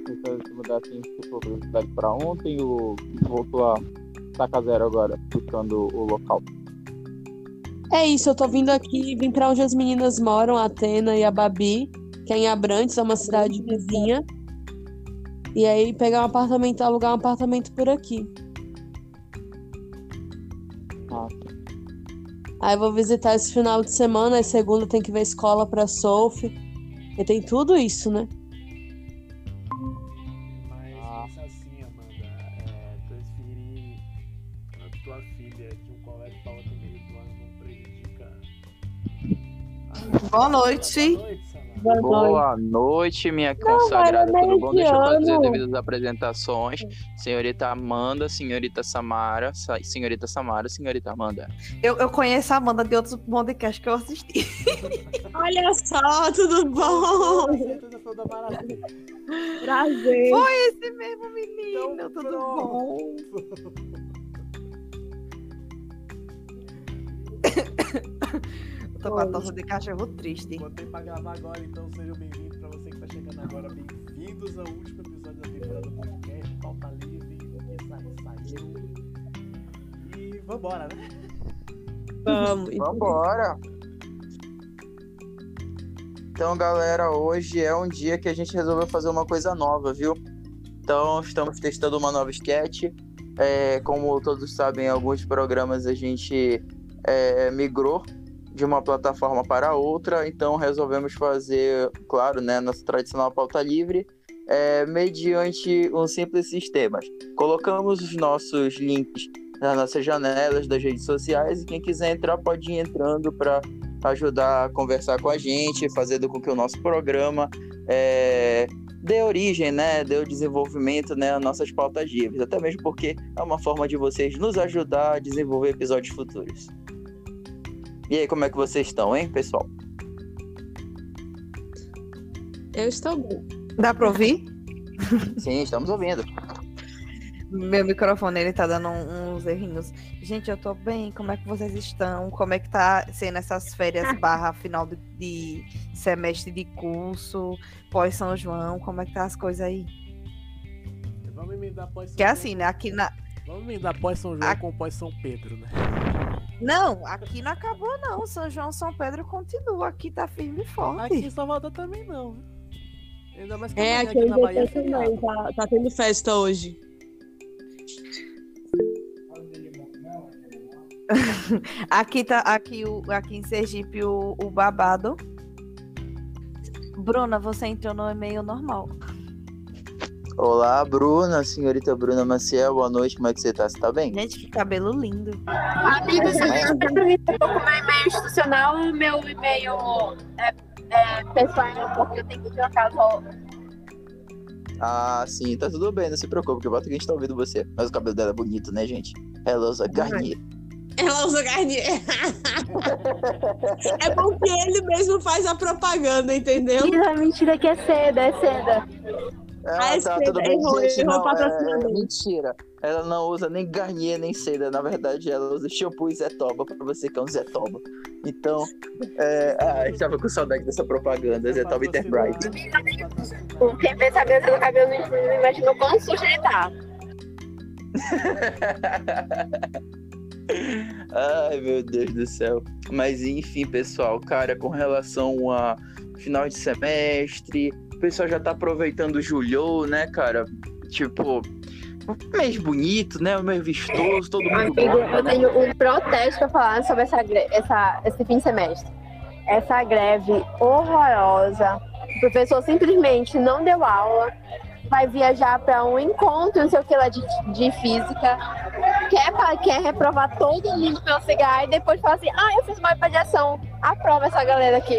pensando em se mudar assim, tipo, cidade pra ontem ou voltou a sacar zero agora, buscando o local? É isso, eu tô vindo aqui, vim pra onde as meninas moram, a Atena e a Babi, que é em Abrantes, é uma cidade vizinha. E aí pegar um apartamento, alugar um apartamento por aqui. Ah, Aí eu vou visitar esse final de semana, aí segunda tem que ver escola pra Sophie. E tem tudo isso, né? Boa noite. Boa noite, Samara. Boa noite. Minha consagrada. vai, Tudo bom? Deixa eu fazer devidas apresentações. Senhorita Amanda, senhorita Samara, sa- senhorita Samara, senhorita Amanda. Eu, eu conheço a Amanda de outros podcasts que eu assisti. Olha só, tudo bom? Prazer. Foi esse mesmo menino, Então, tudo pronto. bom? Tô com a tosse de cachorro triste. Botei pra gravar agora, então sejam bem-vindos pra você que tá chegando agora. Bem-vindos ao último episódio da temporada do podcast, pauta livre, que saiu, saiu. E vambora, né? Vamos. Vambora! Então, galera, hoje é um dia que a gente resolveu fazer uma coisa nova, viu? Então, estamos testando uma nova sketch. É, como todos sabem, alguns programas a gente é, migrou de uma plataforma para outra, então resolvemos fazer, claro, né, nossa tradicional pauta livre, é, mediante um simples sistema. Colocamos os nossos links nas nossas janelas das redes sociais e quem quiser entrar pode ir entrando para ajudar a conversar com a gente, fazendo com que o nosso programa é, dê origem, né, dê o desenvolvimento né, às nossas pautas livres, até mesmo porque é uma forma de vocês nos ajudar a desenvolver episódios futuros. E aí, como é que vocês estão, hein, pessoal? Eu estou bem. Dá pra ouvir? Sim, estamos ouvindo. Meu microfone, ele tá dando uns errinhos. Gente, eu tô bem. Como é que vocês estão? Como é que tá sendo essas férias barra final de, de semestre de curso, pós São João? Como é que tá as coisas aí? Vamos emendar pós São Que é João. assim, né? Aqui na... Vamos emendar pós São João A- com pós São Pedro, né? Não, aqui não acabou não. São João, São Pedro continua. Aqui tá firme e forte. Aqui em Salvador também não. Ainda mais que É, aqui aqui na Bahia é também. Tá, tá tendo festa hoje. Aqui tá aqui, o, aqui em Sergipe o, o babado. Bruna, você entrou no e-mail normal. Olá, Bruna, senhorita Bruna Maciel, boa noite, como é que você tá? Você tá bem? Gente, que cabelo lindo. Amigos, eu tô com meu e-mail institucional e meu e-mail é, é, pessoal, porque eu tenho que trocar o Ah, sim, tá tudo bem, não se preocupe, que bota que a gente tá ouvindo você. Mas o cabelo dela é bonito, né, gente? Ela usa Garnier. Ela usa Garnier. é porque ele mesmo faz a propaganda, entendeu? Mentira, mentira que é seda, é seda. Ah, Ah, tá, tudo bem, errou, gente, errou não, o é, mentira. Ela não usa nem Garnier, nem seda, na verdade ela usa shampoo e Zetoba, pra você que é um Zetoba. Então, é... ah, eu tava com saudade dessa propaganda, Zetoba Interbright. Quem pensa mesmo no cabelo não imagina o quão sujo ele tá. Ai, meu Deus do céu. Mas enfim, pessoal, cara, com relação a final de semestre, o pessoal já tá aproveitando o julho, né, cara? Tipo, um mês bonito, né? Um mês vistoso, todo mundo Amigo, gosta, eu né? tenho um protesto pra falar sobre essa, essa, esse fim de semestre. Essa greve horrorosa. O professor simplesmente não deu aula, vai viajar para um encontro, não sei o que lá, de, de física, quer, quer reprovar todo mundo pelo cigarro e depois fala assim: ah, eu fiz uma avaliação, aprova essa galera aqui.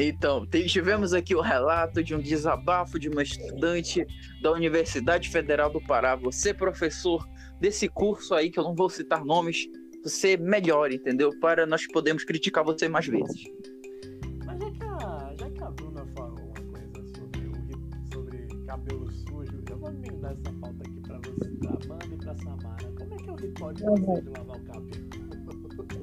Então, tivemos aqui o relato de um desabafo de uma estudante da Universidade Federal do Pará. Você, professor desse curso aí, que eu não vou citar nomes, você melhore, entendeu? Para nós podermos criticar você mais vezes. Mas já que, a, já que a Bruna falou uma coisa sobre, o, sobre cabelo sujo, eu vou emendar essa pauta aqui pra você, pra Amanda e pra Samara. Como é que é o ritual de vocês de lavar o cabelo?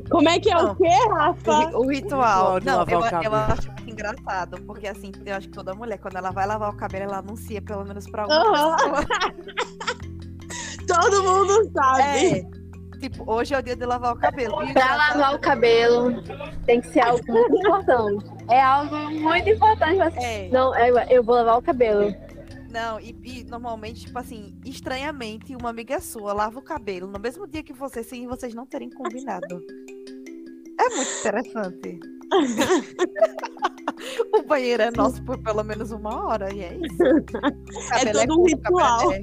Como é que é Não. o quê, Rafa? O, o ritual. ritual de não, lavar eu, o eu cabelo. acho engraçado, porque assim, eu acho que toda mulher, quando ela vai lavar o cabelo, ela anuncia pelo menos pra uma Aham. pessoa. Todo mundo sabe. É. Tipo, hoje é o dia de lavar o cabelo. E Pra lavar o cabelo tem que ser algo muito importante. É algo muito importante. Mas... É. Não, eu, eu vou lavar o cabelo. Não, e, e normalmente, tipo assim, estranhamente, uma amiga sua lava o cabelo no mesmo dia que você, sem vocês não terem combinado. É muito interessante. o banheiro é nosso por pelo menos uma hora, e é isso. O É cabelo todo um ritual.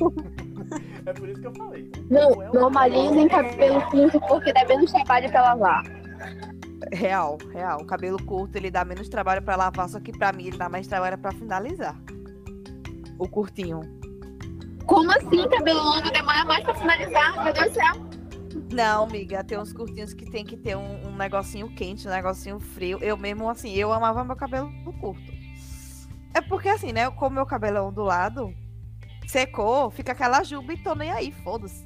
É por isso que eu falei. Não, é normalizem cabelo curto porque dá menos trabalho pra lavar. É real, real. O cabelo curto, ele dá menos trabalho pra lavar, só que pra mim ele dá mais trabalho pra finalizar. O curtinho. Como assim? Cabelo longo demora mais pra finalizar? Meu Deus do céu. Não, amiga, tem uns curtinhos que tem que ter um, um negocinho quente, um negocinho frio. Eu mesmo, assim, eu amava meu cabelo curto. É porque, assim, né? Como meu cabelo é ondulado, secou, fica aquela juba e tô nem aí, foda-se.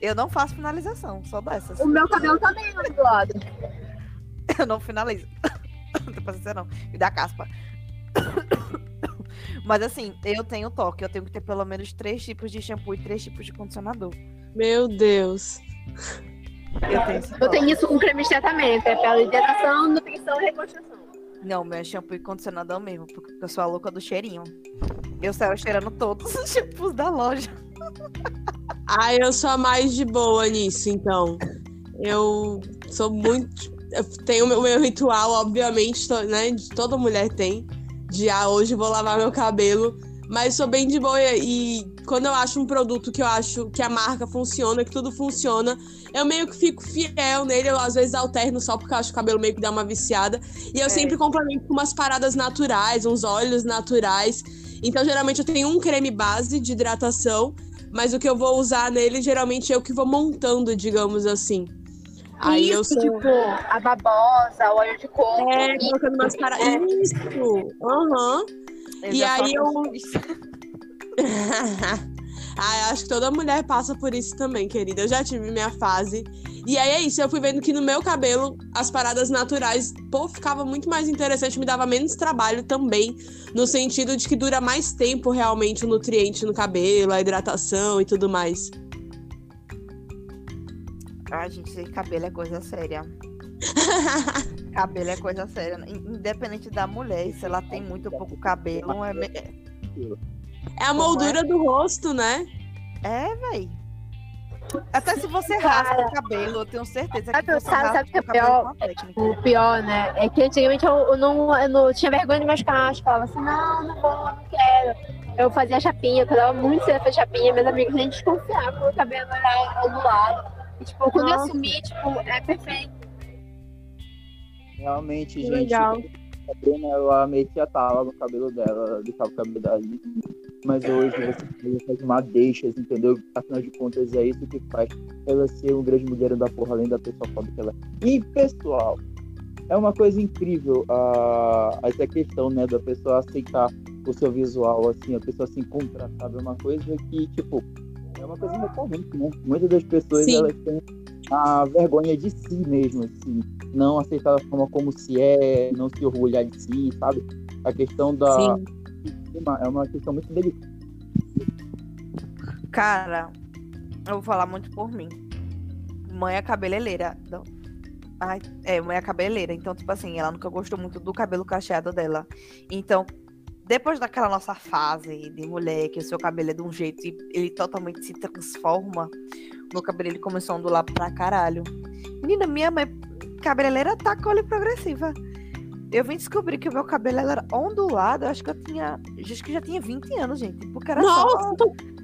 Eu não faço finalização, só dessas. O meu cabelo também é ondulado. Eu não finalizo. Não tem paciência, não. Me dá caspa. Mas assim, eu tenho toque. Eu tenho que ter pelo menos três tipos de shampoo e três tipos de condicionador. Meu Deus. Eu tenho Eu isso com creme de tratamento. É pela hidratação, nutrição e reconstrução. Não, meu é shampoo e condicionador mesmo, porque eu sou a louca do cheirinho. Eu saio cheirando todos os shampoos da loja. Ah, eu sou a mais de boa nisso, então. Eu sou muito. Eu tenho o meu, meu ritual, obviamente, to- né? De toda mulher tem. De ah, hoje vou lavar meu cabelo. Mas sou bem de boa e quando eu acho um produto que eu acho que a marca funciona, que tudo funciona, eu meio que fico fiel nele. Eu às vezes alterno só porque eu acho que o cabelo meio que dá uma viciada. E eu É. sempre complemento com umas paradas naturais, uns óleos naturais. Então, geralmente, eu tenho um creme base de hidratação mas o que eu vou usar nele geralmente é o que vou montando, digamos assim. Aí eu isso, sou. tipo, a babosa, o óleo de coco. É, e- colocando umas paradas. Isso! Aham. E já aí eu- ah, acho que toda mulher passa por isso também, querida. Eu já tive minha fase. E aí é isso, eu fui vendo que no meu cabelo as paradas naturais, pô, ficava muito mais interessante, me dava menos trabalho também, no sentido de que dura mais tempo realmente o nutriente no cabelo, a hidratação e tudo mais. Ah, gente, cabelo é coisa séria. Cabelo é coisa séria. In- Independente da mulher, se ela tem muito ou pouco cabelo, é, me- é, É a moldura do rosto, né? é véi. Até se você raspa o cabelo, eu tenho certeza que Sabe- você sabe- raspa sabe o que é o cabelo pior? O pior, né? É que antigamente eu, eu não, eu não tinha vergonha de meus cachos. Falava assim, não, não vou, não quero. Eu fazia chapinha, eu dava muito cedo fazer chapinha. Meus amigos nem desconfiavam que o cabelo era ondulado. E, tipo, quando eu Nossa. assumi, tipo, é perfeito. Realmente, Que gente. legal. A Bruna, ela metia tala no cabelo dela, ela deixava o cabelo dela liso. Mas hoje você faz madeixas, entendeu? Afinal de contas, é isso que faz ela ser um grande mulher da porra, além da pessoa foda que ela é. E, pessoal, é uma coisa incrível a, essa questão, né, da pessoa aceitar o seu visual, assim, a pessoa se encontrar, sabe? É uma coisa que, tipo, é uma coisa recorrente, né? Muitas das pessoas, Sim. elas têm a vergonha de si mesmo, assim, não aceitar a forma como se é, não se orgulhar de si, sabe? A questão da Sim. É uma questão muito delicada. Cara, eu vou falar muito por mim. Mãe é cabeleireira. Não. Ai, é, mãe é cabeleireira. Então, tipo assim, ela nunca gostou muito do cabelo cacheado dela. Então, depois daquela nossa fase de mulher, que o seu cabelo é de um jeito e ele totalmente se transforma, meu cabelo ele começou a ondular pra caralho. Menina, minha mãe, cabeleireira tá cole progressiva. Eu vim descobrir que o meu cabelo era ondulado, eu acho que eu tinha. Acho que já tinha 20 anos, gente. Porque era só Nossa!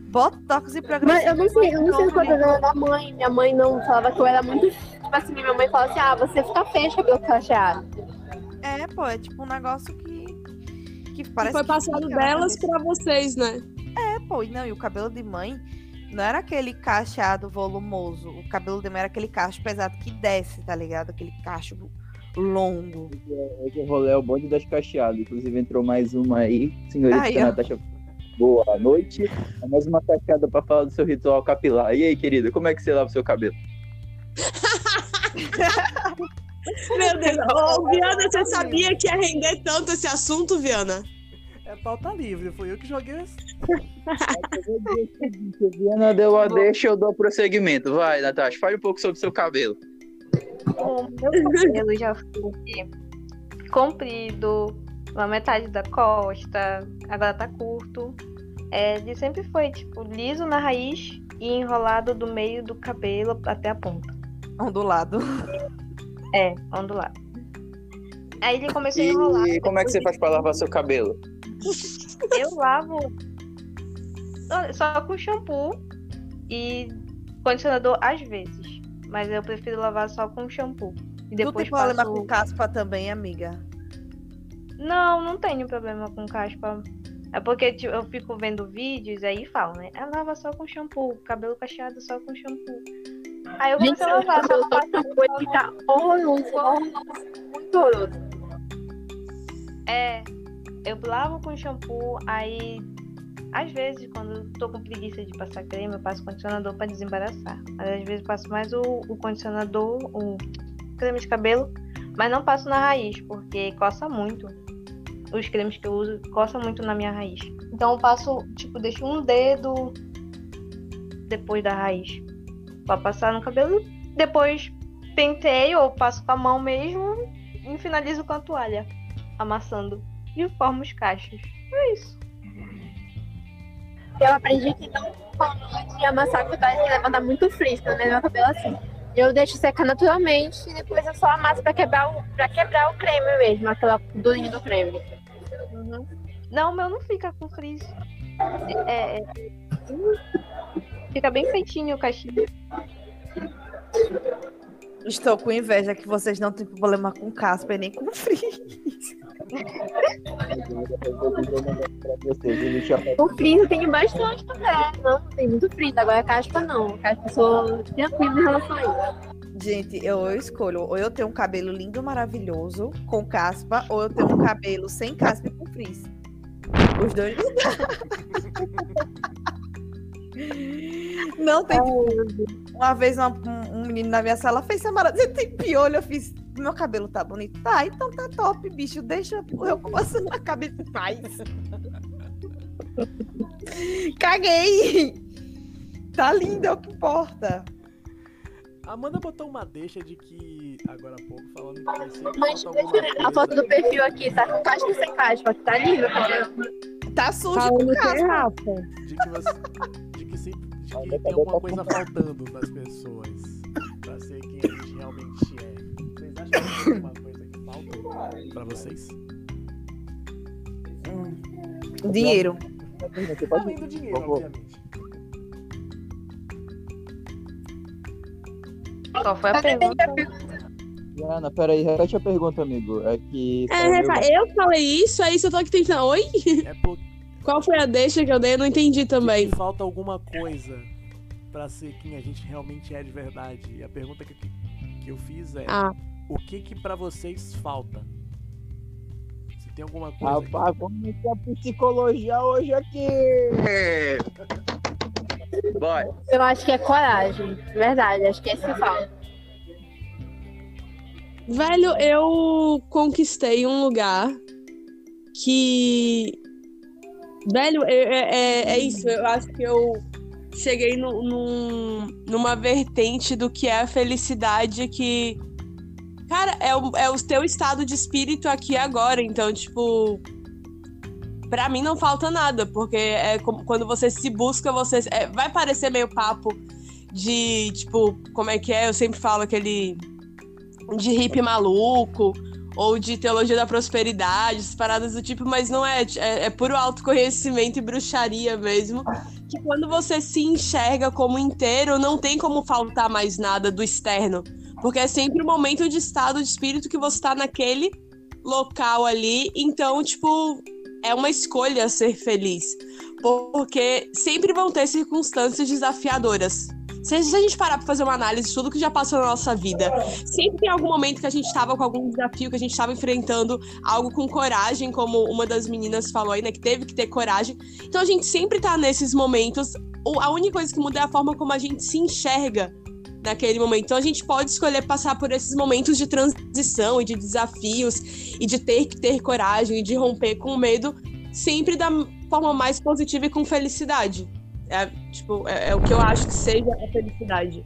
botox e Mas progressivo. eu não sei, eu não sei menina. era da mãe. Minha mãe não falava que eu era muito. Tipo assim, minha mãe falava assim: ah, você fica feio de cabelo cacheado. É, pô, é tipo um negócio que. Que parece foi que passado delas pra vocês, né? É, pô, e não, e o cabelo de mãe não era aquele cacheado volumoso. O cabelo de mãe era aquele cacho pesado que desce, tá ligado? Aquele cacho longo. Hoje o rolê é o bonde das cacheadas. Inclusive entrou mais uma aí, senhorita ó. Natasha. Boa noite. É mais uma cacheada pra falar do seu ritual capilar. E aí, querida, como é que você lava o seu cabelo? Meu Deus. Ô, Viana, você sabia que ia render tanto esse assunto, Viana? É pauta livre, foi eu que joguei esse. Viana deu a deixa, eu dou prosseguimento. Vai, Natasha, fale um pouco sobre o seu cabelo. O meu cabelo já foi comprido, uma metade da costa, agora tá curto. É, ele sempre foi, tipo, liso na raiz e enrolado do meio do cabelo até a ponta. Ondulado. É, ondulado. Aí ele começou a enrolar. E como é que você faz pra lavar seu cabelo? Eu lavo só com shampoo e condicionador às vezes. Mas eu prefiro lavar só com shampoo. E Tu depois tem problema passo... com caspa também, amiga? Não, não tenho problema com caspa. É porque tipo, eu fico vendo vídeos aí falam, né? Ah, lava só com shampoo, cabelo cacheado só com shampoo. Aí eu comecei a lavar, só com ficar horroroso, horroroso, muito horroroso. É, eu lavo com shampoo, aí às vezes quando tô com preguiça de passar creme, eu passo condicionador pra desembaraçar. Mas às vezes passo mais o, o condicionador, o creme de cabelo, mas não passo na raiz, porque coça muito. Os cremes que eu uso coça muito na minha raiz. Então eu passo, tipo, deixo um dedo depois da raiz pra passar no cabelo, depois penteio ou passo com a mão mesmo e finalizo com a toalha amassando e formo os cachos. É isso. Eu aprendi que não antes de amassar que tem que levantar muito frizz, pelo menos meu cabelo assim. Eu deixo secar naturalmente e depois eu só amasso pra quebrar o, pra quebrar o creme mesmo, aquela durinha do creme. Não, o meu não fica com frizz. É, é- Fica bem feitinho o cachinho. Estou com inveja que vocês não têm problema com caspa e nem com frio. O frizz tenho bastante também. Não, tem muito frizz. Agora a caspa não. Caspa eu sou tranquila em relação a isso. Gente, eu, eu escolho. Ou eu tenho um cabelo lindo, maravilhoso, com caspa, ou eu tenho um cabelo sem caspa e com frizz. Os dois não tem. Uma vez uma- um, um menino na minha sala fez Samara, você tem piolho? Eu fiz. Meu cabelo tá bonito. Tá, então tá top, bicho. Deixa eu você na cabeça e faz. Caguei! Tá lindo, é o que importa. A Amanda botou uma deixa de que, agora há pouco, falando que Mas deixa alguma a foto do perfil aqui, tá com ou sem caspa? Tá lindo, cara. Tá sujo Falando com que é caspa. Rafa. de que você, de que sempre, de que tem alguma coisa faltando nas pessoas pra ser quem a gente realmente é. Vocês acham que tem alguma coisa que falta pra vocês? Dinheiro. Além do dinheiro, obviamente. Qual foi a pergunta? Ana, peraí, repete a pergunta, amigo. É que. É, Rafa, eu falei isso, é isso, eu tô aqui tentando. Oi? É porque Qual foi a deixa que eu dei? Eu não entendi também. falta alguma coisa pra ser quem a gente realmente é de verdade. E a pergunta que, que eu fiz é: Ah, o que que pra vocês falta? Se tem alguma coisa. que- Rapaz, vamos meter a psicologia hoje aqui. Bora. Eu acho que é coragem. Verdade, acho que é isso que falta. Velho, eu conquistei um lugar que. Velho, é, é, é isso. Eu acho que eu cheguei no, num- numa vertente do que é a felicidade que. Cara, é o, é o teu estado de espírito aqui agora. Então, tipo. Pra mim não falta nada, porque é como- quando você se busca, você. é, vai parecer meio papo de, tipo, como é que é? Eu sempre falo aquele. De hippie maluco, ou de teologia da prosperidade, essas paradas do tipo, mas não é. É, é puro autoconhecimento e bruxaria mesmo. Que quando você se enxerga como inteiro, não tem como faltar mais nada do externo. Porque é sempre o momento de estado de espírito que você tá naquele local ali. Então, tipo, é uma escolha ser feliz. Porque sempre vão ter circunstâncias desafiadoras. Se a gente parar pra fazer uma análise de tudo que já passou na nossa vida, sempre tem algum momento que a gente tava com algum desafio, que a gente tava enfrentando algo com coragem, como uma das meninas falou aí, né? Que teve que ter coragem. Então a gente sempre tá nesses momentos. A única coisa que muda é a forma como a gente se enxerga naquele momento. Então a gente pode escolher passar por esses momentos de transição e de desafios e de ter que ter coragem e de romper com medo sempre da forma mais positiva e com felicidade. É, tipo, é, é o que eu acho que seja a felicidade.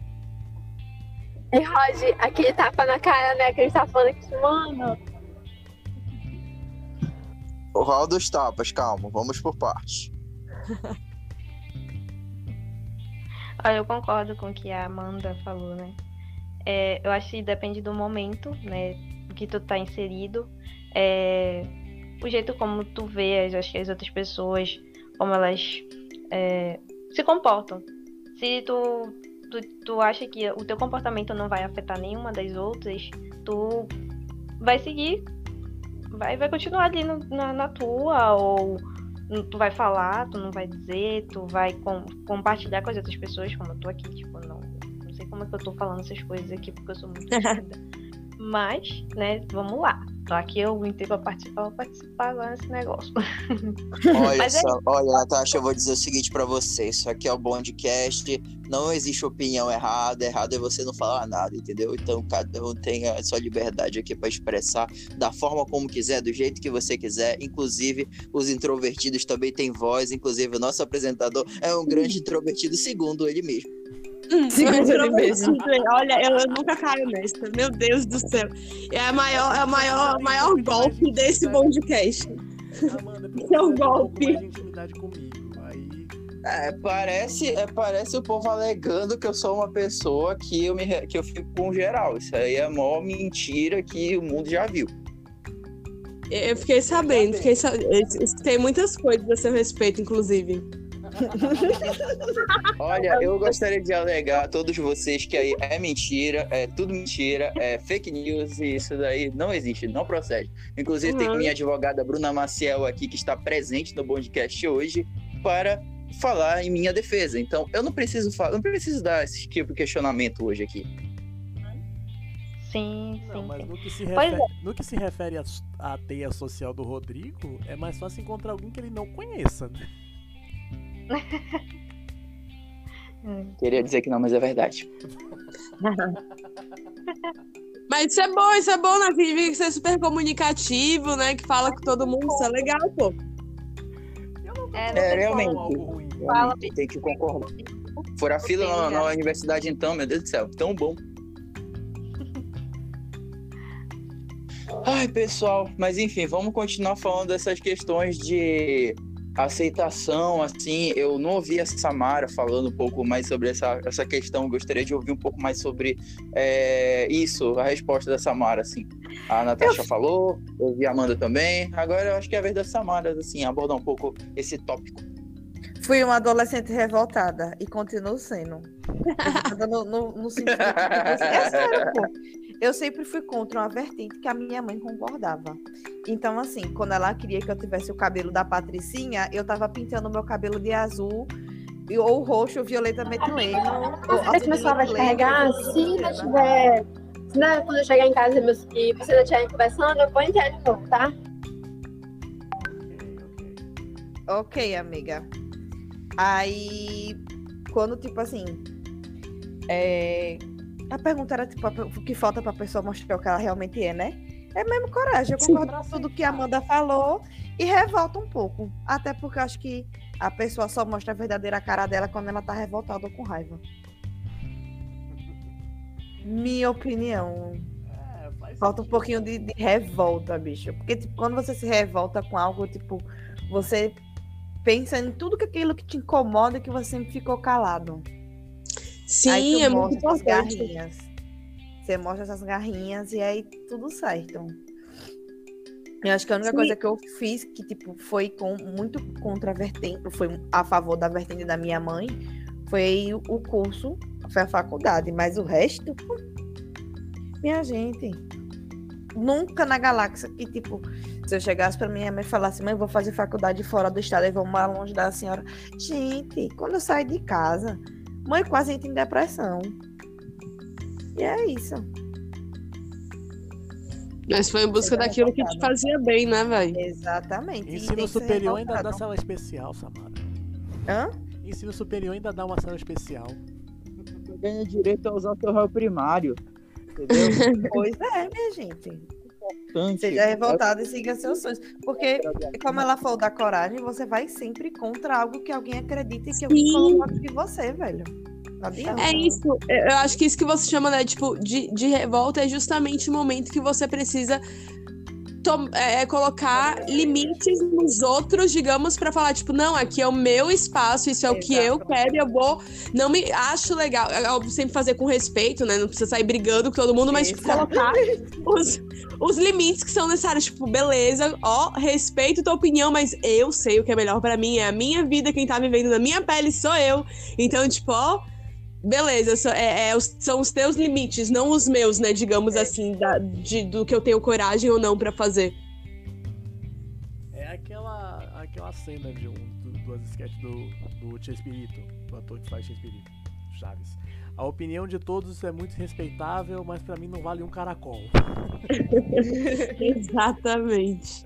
E Rod, aquele tapa na cara, né? Que a gente tá falando aqui, mano. O rol dos tapas, calma, vamos por partes. Olha, eu concordo com o que a Amanda falou, né? É, eu acho que depende do momento, né? Que tu tá inserido. É, o jeito como tu vê as, acho que as outras pessoas, como elas é, se comportam. Se tu, tu, tu acha que o teu comportamento não vai afetar nenhuma das outras, tu vai seguir, vai, vai continuar ali no, na, na tua, ou tu vai falar, tu não vai dizer, tu vai com, compartilhar com as outras pessoas, como eu tô aqui, tipo, não, não sei como é que eu tô falando essas coisas aqui, porque eu sou muito tímida. Mas, né, vamos lá. Tô aqui eu entrei pra participar, vou participar agora nesse negócio. Olha é só, olha, Natasha, eu vou dizer o seguinte pra você: isso aqui é o Bondcast, não existe opinião errada, errado é você não falar nada, entendeu? Então cada um tem a sua liberdade aqui pra expressar da forma como quiser, do jeito que você quiser. Inclusive, os introvertidos também têm voz, inclusive o nosso apresentador é um grande introvertido, segundo ele mesmo. Mesmo. Olha, eu, eu nunca caio nessa. Meu Deus do céu. É, a maior, é o maior, maior golpe desse podcast. Amanda, Isso é um pouco golpe. mais de intimidade comigo. Aí, É, parece, é, parece o povo alegando que eu sou uma pessoa que eu, me, que eu fico com geral. Isso aí é a maior mentira que o mundo já viu. Eu fiquei sabendo, fiquei sa... eu Tem muitas coisas a seu respeito, inclusive. Olha, eu gostaria de alegar a todos vocês que aí é mentira, é tudo mentira, é fake news e isso daí não existe, não procede. Inclusive, tem Uhum. minha advogada Bruna Maciel aqui que está presente no podcast hoje para falar em minha defesa. Então, eu não preciso falar, não preciso dar esse tipo de questionamento hoje aqui. Sim, não, sim, mas sim. no que se Pois é. refere, no que se refere à, à teia social do Rodrigo, é mais fácil encontrar alguém que ele não conheça, né? Queria dizer que não, mas é verdade. Mas isso é bom, isso é bom, né? Que você é super comunicativo, né? Que fala com todo mundo, isso é legal, pô. É, É, realmente. Fala, tem que concordar. Furar fila na, na universidade, então, meu Deus do céu, tão bom. Ai, pessoal, mas enfim, vamos continuar falando dessas questões de aceitação, assim, eu não ouvi a Samara falando um pouco mais sobre essa, essa questão, gostaria de ouvir um pouco mais sobre é, isso, a resposta da Samara, assim. A Natasha falou, eu ouvi a Amanda também, agora eu acho que é a vez da Samara, assim, abordar um pouco esse tópico. Fui uma adolescente revoltada e continuo sendo. No, no, no sentido que, assim, é sério, pô. Eu sempre fui contra uma vertente que a minha mãe concordava. Então, assim, quando ela queria que eu tivesse o cabelo da Patricinha, eu tava pintando meu cabelo de azul, ou roxo, violeta metileno. ou Esse azul pessoal vai te metileno, carregar ou se não tiver. Se não, quando eu chegar em casa e meus- e vocês não estiverem conversando, eu vou entrar de novo, tá? Ok, amiga. Aí, quando, tipo assim, é, a pergunta era, tipo, o que falta pra pessoa mostrar o que ela realmente é, né? É mesmo coragem. Eu Sim. concordo com tudo que a Amanda falou e revolta um pouco. Até porque eu acho que a pessoa só mostra a verdadeira cara dela quando ela tá revoltada ou com raiva. Minha opinião. É, faz Falta um pouquinho de, de revolta, bicho. Porque, tipo, quando você se revolta com algo, tipo, você pensa em tudo que aquilo que te incomoda e que você sempre ficou calado. Sim, é muito mostra as importante. garrinhas. Você mostra essas garrinhas e aí tudo certo. Eu acho que a única Sim. coisa que eu fiz que, tipo, foi com, muito contra a vertente, foi a favor da vertente da minha mãe, foi o, curso, foi a faculdade. Mas o resto, minha gente, nunca na galáxia que, tipo, se eu chegasse pra minha mãe e falasse, mãe, eu vou fazer faculdade fora do estado, e vou mais longe da senhora. Gente, quando eu saí de casa, mãe quase entra em depressão. E é isso. Mas foi em busca Seja daquilo que te fazia bem, né, velho? Exatamente. e Ensino superior ainda dá sala especial, Samara. Hã? Ensino superior ainda dá uma sala especial. ganha direito a usar seu réu primário. Entendeu? Pois é, minha gente. Importante. Seja revoltado e siga seus sonhos. Porque, como ela falou da coragem, você vai sempre contra algo que alguém acredita e que alguém colocou em você, velho. Adianta. É isso. Eu acho que isso que você chama, né, tipo, de, de revolta é justamente o momento que você precisa é, é, colocar limites nos outros, digamos, pra falar, tipo, não, aqui é o meu espaço, isso é o que eu quero, eu vou. Não me acho legal. É óbvio, sempre fazer com respeito, né? Não precisa sair brigando com todo mundo, mas tipo, colocar os, os limites que são necessários. Tipo, beleza, ó, respeito tua opinião, mas eu sei o que é melhor pra mim, é a minha vida, quem tá vivendo na minha pele sou eu. Então, tipo, ó, beleza, só- é, é os- são os teus limites, não os meus, né? Digamos assim, da- de- do que eu tenho coragem ou não pra fazer. É aquela, aquela cena de um do, duas sketches do, do Chespirito, do ator que faz Chespirito, Chaves. A opinião de todos é muito respeitável, mas pra mim não vale um caracol. Exatamente.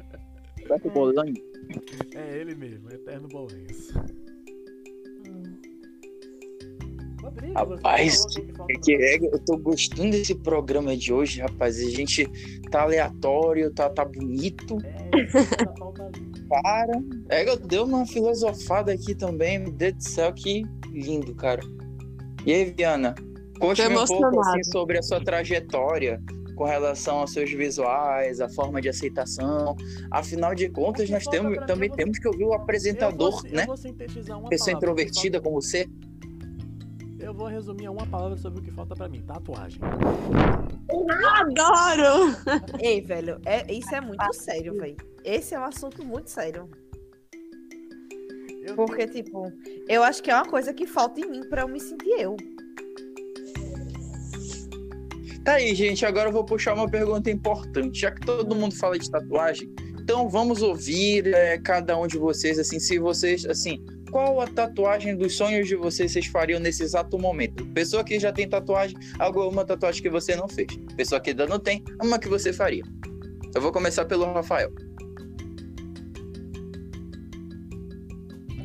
Roberto Bolanho. É ele mesmo, Eterno Bolenhos. Rodrigo, Rapaz, você É que é, eu tô gostando desse programa de hoje, rapaz. A gente tá aleatório, tá, tá bonito. É, livre. Cara, é, eu dei uma filosofada aqui também. Meu Deus do céu, que lindo, cara. E aí, Viana? Conte-me um pouco assim, sobre a sua trajetória com relação aos seus visuais, a forma de aceitação. Afinal de contas, nós temos, também mim, temos que ouvir o Eu apresentador, vou, eu né? vou sintetizar uma Pessoa palavra, introvertida como você. Eu vou resumir em uma palavra sobre o que falta pra mim: tatuagem. Adoro! Ei, velho, é, isso é muito sério, velho. Esse é um assunto muito sério. Eu Porque, tipo, eu acho que é uma coisa que falta em mim pra eu me sentir eu. Tá aí, gente. Agora eu vou puxar uma pergunta importante. Já que todo mundo fala de tatuagem, então vamos ouvir é, cada um de vocês, assim, se vocês, assim, qual a tatuagem dos sonhos de vocês vocês fariam nesse exato momento? Pessoa que já tem tatuagem, alguma tatuagem que você não fez. Pessoa que ainda não tem, uma que você faria. Eu vou começar pelo Rafael.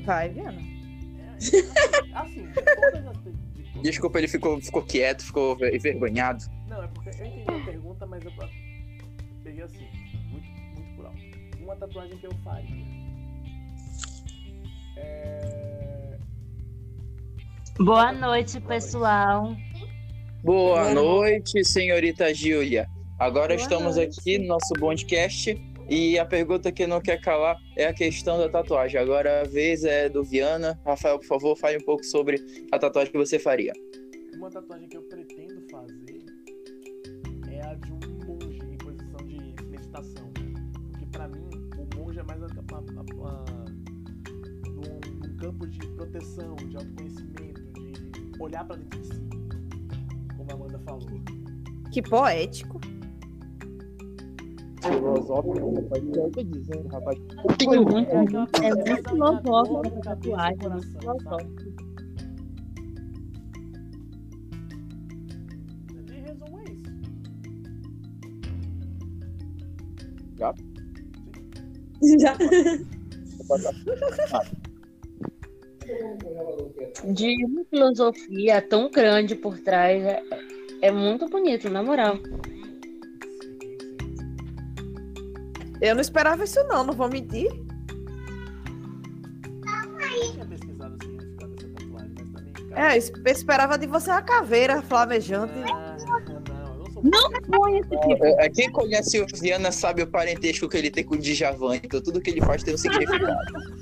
Vai, Viana. Assim, todas as. Desculpa, ele ficou, ficou quieto, ficou envergonhado. Não, é porque eu entendi a pergunta, mas eu peguei assim, muito, muito por alto. Uma tatuagem que eu faria. É... Boa noite, pessoal. Boa noite, senhorita Júlia. Agora Boa estamos noite. aqui no nosso podcast e a pergunta que não quer calar é a questão da tatuagem. Agora a vez é do Viana. Rafael, por favor, fale um pouco sobre a tatuagem que você faria. Uma tatuagem que eu pretendo fazer é a de um monge em posição de meditação. Porque pra mim, o monge é mais a, a- a- a- campo de proteção, de autoconhecimento, de olhar pra dentro de si. Como a Amanda falou. Que poético. Filosófico, rapaz. É o que tô dizendo, rapaz. É é muito filosófico essa tatuagem. Muito filosófico. De resumo, é isso. Já. De uma filosofia tão grande por trás. É, é muito bonito, na moral. Eu não esperava isso, não, não vou mentir. Eu tinha pesquisado o significado dessa tatuagem, mas também. É, eu es- eu esperava de você uma caveira flamejante. Não, eu não sou Não muito Põe esse tipo. É, é, Quem conhece o Viana sabe o parentesco que ele tem com o Djavan, então tudo que ele faz tem um significado.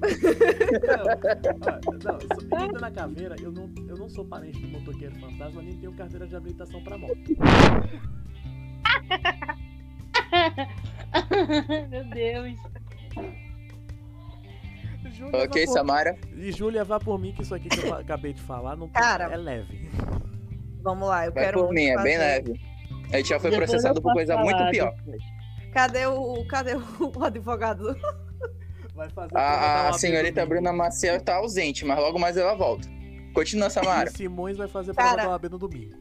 Não, não, só- ainda na caveira, eu não, eu não sou parente do motoqueiro fantasma, nem tenho carteira de habilitação pra moto. Meu Deus. Júlia, ok, vá Samara? E Júlia, vá por mim, que isso aqui que eu acabei de falar não tem- Cara. é leve. Vamos lá, eu Vai quero por mim, é bem leve. A gente já foi Depois processado por coisa falar muito pior. Cadê o, cadê o advogado? Vai fazer A, a senhorita Bruna. Maciel tá ausente, mas logo mais ela volta. Continua, Samara. E Simões vai fazer prova Cara. da OAB no domingo.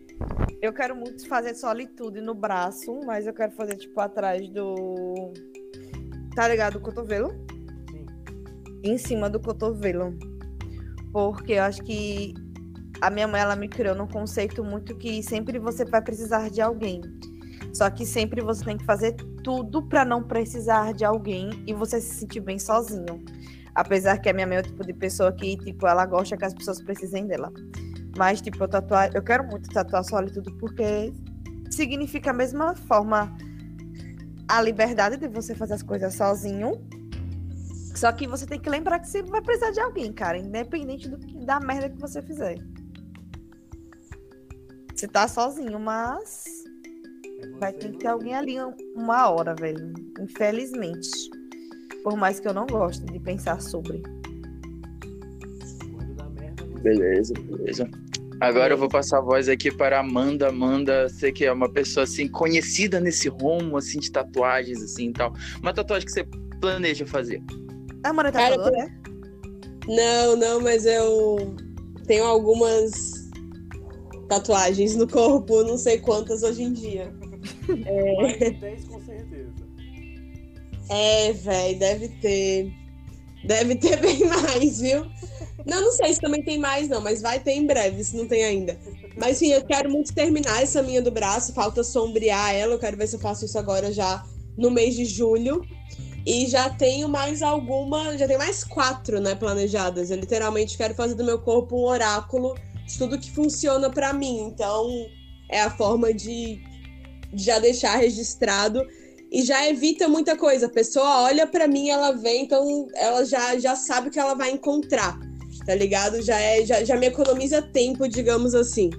Eu quero muito fazer solitude no braço, mas eu quero fazer, tipo, atrás do. Tá ligado? O cotovelo? Sim. Em cima do cotovelo. Porque eu acho que a minha mãe ela me criou num conceito muito que sempre você vai precisar de alguém. Só que sempre você tem que fazer tudo para não precisar de alguém e você se sentir bem sozinho. Apesar que a minha mãe é o tipo de pessoa que, tipo, ela gosta que as pessoas precisem dela. Mas, tipo, eu tatuar, eu quero muito tatuar solitude porque significa a mesma forma a liberdade de você fazer as coisas sozinho. Só que você tem que lembrar que você vai precisar de alguém, cara, independente do que, da merda que você fizer. Você tá sozinho, mas vai você ter que ter alguém ali uma hora, velho. Infelizmente. Por mais que eu não goste de pensar sobre. Beleza, beleza. Agora eu vou passar a voz aqui para a Amanda. Amanda, você que é uma pessoa assim conhecida nesse rumo assim de tatuagens assim e tal. Uma tatuagem que você planeja fazer. A Amanda é Cara, tatuadora, né? Não, não, mas eu tenho algumas tatuagens no corpo, não sei quantas hoje em dia. Mais de 10 com certeza. É, velho, deve ter. Deve ter bem mais, viu? Não, não sei se também tem mais, não, mas vai ter em breve, se não tem ainda. Mas sim, eu quero muito terminar essa minha do braço, falta sombrear ela, eu quero ver se eu faço isso agora já no mês de julho. E já tenho mais alguma, já tenho mais quatro, né, planejadas. Eu literalmente quero fazer do meu corpo um oráculo de tudo que funciona pra mim. Então, é a forma de já deixar registrado e já evita muita coisa. A pessoa olha pra mim, ela vê, então ela já, já sabe o que ela vai encontrar, tá ligado? Já, é, já, já me economiza tempo, digamos assim.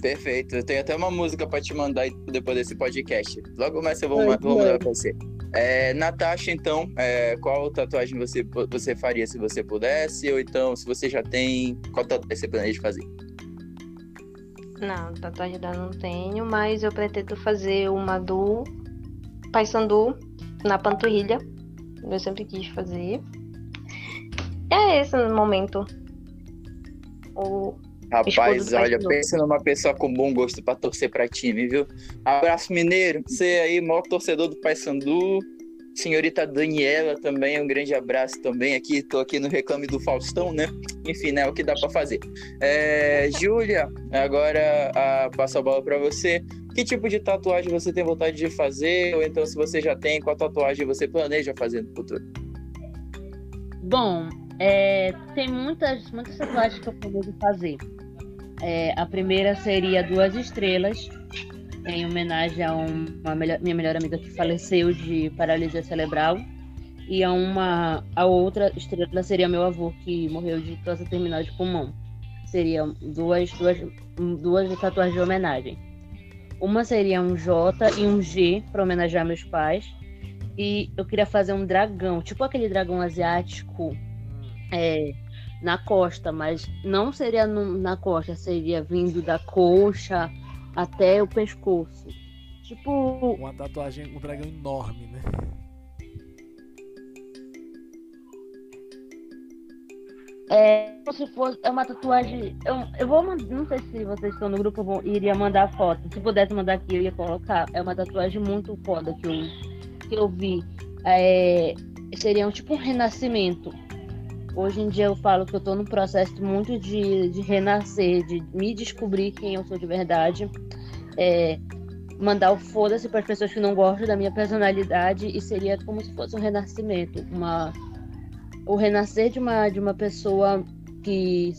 Perfeito. Eu tenho até uma música para te mandar depois desse podcast. Logo mais eu vou, Ai, vou mandar pra você. É, Natasha, então, é, qual tatuagem você, você faria se você pudesse? Ou então, se você já tem, qual tatuagem você planeja fazer? Não, tatuagem ainda não tenho, mas eu pretendo fazer uma do Paysandu na panturrilha. Eu sempre quis fazer. É esse no momento. O Rapaz, olha, pensa numa pessoa com bom gosto pra torcer pra time, viu? Abraço Mineiro, você aí, maior torcedor do Paysandu. Senhorita Daniela também, um grande abraço também aqui. Tô aqui no Reclame do Faustão, né? Enfim, né? O que dá pra fazer. É, Júlia, agora a, passo a bola pra você. Que tipo de tatuagem você tem vontade de fazer? Ou então, se você já tem, qual tatuagem você planeja fazer no futuro? Bom, é, tem muitas, muitas tatuagens que eu planejo fazer. É, a primeira seria duas estrelas, em homenagem a uma melhor- minha melhor amiga que faleceu de paralisia cerebral. E a uma a outra estrela seria meu avô, que morreu de câncer terminal de pulmão. Seriam duas, duas, duas tatuagens de homenagem. Uma seria um J e um G para homenagear meus pais. E eu queria fazer um dragão, tipo aquele dragão asiático é, na costa, mas não seria no- na costa, seria vindo da coxa até o pescoço. Tipo, Uma tatuagem, um dragão enorme, né? é se fosse é uma tatuagem. Eu, eu vou mandar, não sei se vocês estão no grupo, eu vou, iria mandar foto. Se pudesse mandar aqui, eu ia colocar. É uma tatuagem muito foda que eu, que eu vi. É, seria um tipo um renascimento. Hoje em dia eu falo que eu tô num processo muito de, de renascer, de me descobrir quem eu sou de verdade. É, mandar o foda-se para as pessoas que não gostam da minha personalidade e seria como se fosse um renascimento, uma o renascer de uma de uma pessoa que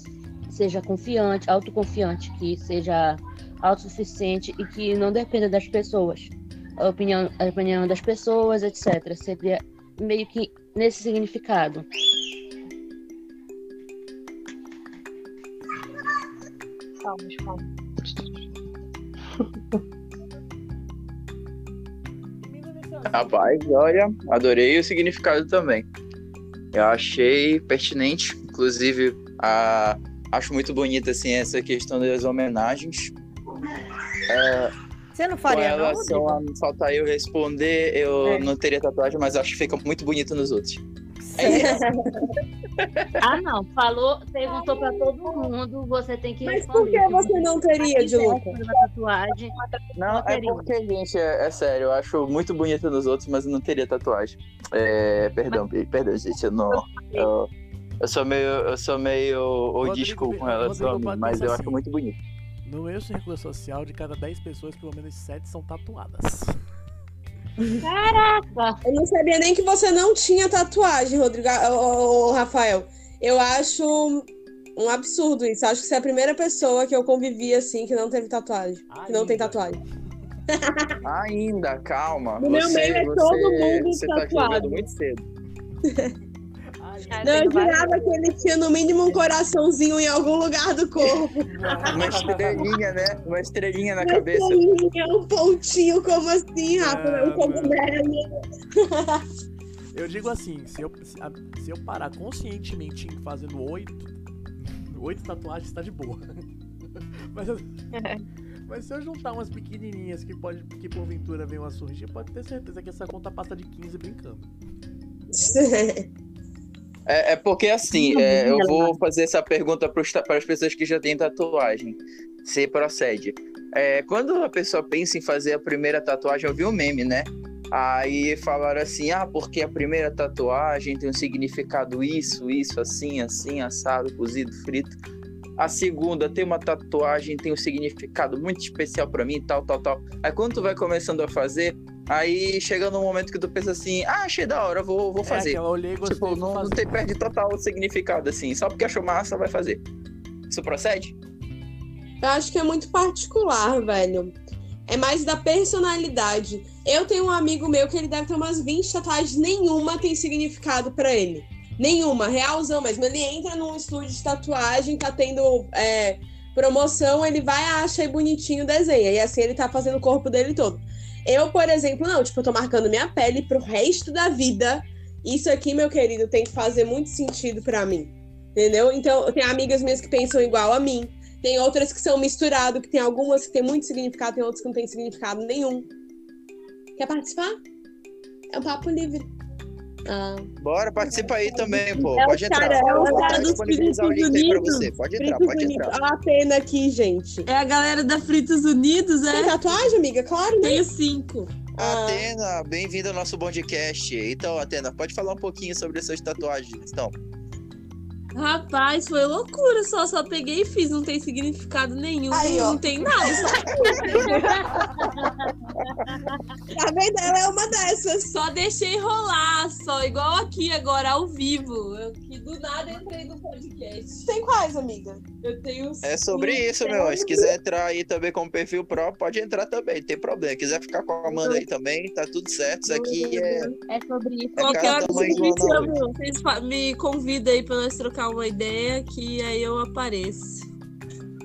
seja confiante, autoconfiante, que seja autossuficiente e que não dependa das pessoas. A opinião, a opinião das pessoas, etc. Seria meio que nesse significado. Palmas, palmas. Rapaz, olha, adorei o significado também. Eu achei pertinente, inclusive, a... acho muito bonita assim essa questão das homenagens. Você não faria, não, a faltar eu responder, eu É. não teria tatuagem, mas acho que fica muito bonito nos outros. É Ah, não. Falou, perguntou pra todo mundo, você tem que Mas por responder. que você não teria, uma tatuagem, Não, é teria. porque, gente, é, é sério, eu acho muito bonito nos outros, mas eu não teria tatuagem. É, perdão, perdão, gente, eu não. eu- Eu sou meio, eu sou meio Rodrigo, school com relação a mim, mas eu assim. acho muito bonito. No meu círculo social, de cada 10 pessoas, pelo menos 7 são tatuadas. Eu não sabia nem que você não tinha tatuagem, Rodrigo, ô, ô, ô, Rafael. Eu acho um absurdo isso. Acho que você é a primeira pessoa que eu convivi assim que não teve tatuagem. Que não tem Ainda. tatuagem. Ainda, calma. No meu você, meio é você, todo mundo você tá tatuado. jogando muito cedo. Ah, Não, eu jurava que ele tinha no mínimo um coraçãozinho em algum lugar do corpo. Uma estrelinha, né? Uma estrelinha na Uma cabeça. estrelinha, um pontinho, como assim, Rafa? Ah, um cogumelo. Eu digo assim, se eu, se, eu parar conscientemente em fazendo oito, oito tatuagens, tá de boa. Mas, eu- mas se eu juntar umas pequenininhas que, pode, que porventura venham a surgir, pode ter certeza que essa conta passa de 15 brincando. É, é porque assim, é, eu vou fazer essa pergunta para as pessoas que já têm tatuagem. Se procede. É, quando a pessoa pensa em fazer a primeira tatuagem, eu vi um meme, né? Aí falaram assim: ah, porque a primeira tatuagem tem um significado isso, isso, assim, assim, assado, cozido, frito. A segunda tem uma tatuagem, tem um significado muito especial pra mim, tal, tal, tal. Aí quando tu vai começando a fazer, aí chega num momento que tu pensa assim: ah, achei da hora, vou, vou É, fazer. que eu olhei e gostei, Tipo, não, não tem, perde total significado, assim. Só porque achou massa, vai fazer. Isso procede? Eu acho que é muito particular, velho. É mais da personalidade. Eu tenho um amigo meu que ele deve ter umas 20 tatuagens, nenhuma tem significado pra ele. Nenhuma, realzão mesmo. Ele entra num estúdio de tatuagem, tá tendo é, promoção, ele vai, acha aí bonitinho, desenha. E assim ele tá fazendo o corpo dele todo. Eu, por exemplo, não, tipo, eu tô marcando minha pele pro resto da vida. Isso aqui, meu querido, tem que fazer muito sentido pra mim. Entendeu? Então, tenho amigas minhas que pensam igual a mim. Tem outras que são misturadas, que tem algumas que tem muito significado, tem outras que não tem significado nenhum. Quer participar? É um papo livre. Ah. Bora, participa aí também, pô. É pode entrar. cara- é o Vou cara dos disponibilizar o link aí pra Fritos você. Pode entrar, Fritos pode Unidos. entrar. Olha a pena aqui, gente. É a galera da Fritos Unidos, Tem é? tatuagem, amiga? Claro, né? Tenho cinco. Ah. Atena, bem-vindo ao nosso podcast. Então, Atena, pode falar um pouquinho sobre essas tatuagens, então. Rapaz, foi loucura. Só, só peguei e fiz. Não tem significado nenhum. Aí, ó. não tem nada. Só, A vez dela é uma dessas. só deixei rolar. Só igual aqui agora, ao vivo. Eu que do nada entrei no podcast. Tem quais, amiga? Eu tenho É sobre isso, meu. Se quiser entrar aí também como perfil próprio, pode entrar também, não tem problema. Quiser ficar com a Amanda aí também, tá tudo certo. Isso aqui é. É sobre isso. É Qualquer hora tamanho vocês me convidam aí pra nós trocar uma ideia, que aí eu apareço.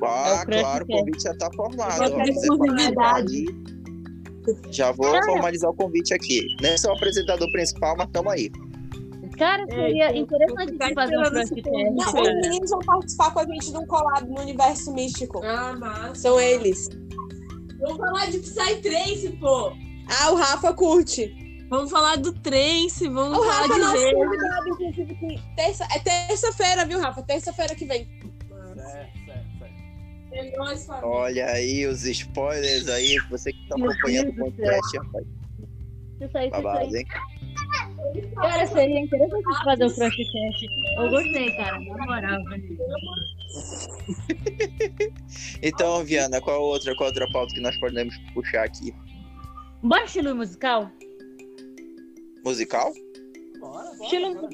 Ah, É claro, o é. convite já tá formado. Aí, Já vou formalizar o convite aqui. Não sou o apresentador principal, mas tamo aí. Cara, seria interessante ficar de fazer um. Não, cara. os meninos vão participar com a gente de um collab no universo místico. Ah, massa. São eles. Vamos falar de Psytrance, pô. Ah, o Rafa curte. Vamos falar do Trance, vamos O falar Rafa é de nosso gênero. convidado, inclusive, que terça, é terça-feira, viu, Rafa? Terça-feira que vem. Certo, certo, certo. É nóis, família. Olha aí os spoilers aí, você que tá acompanhando o podcast, rapaz. Isso aí, isso Babado, aí. hein? Cara, seria interessante de fazer um podcast. Eu gostei, cara. Na moral. Então, Viana, qual outra, qual outra pauta que nós podemos puxar aqui? Bora estilo musical? Musical? Bora, bora. Estilo-.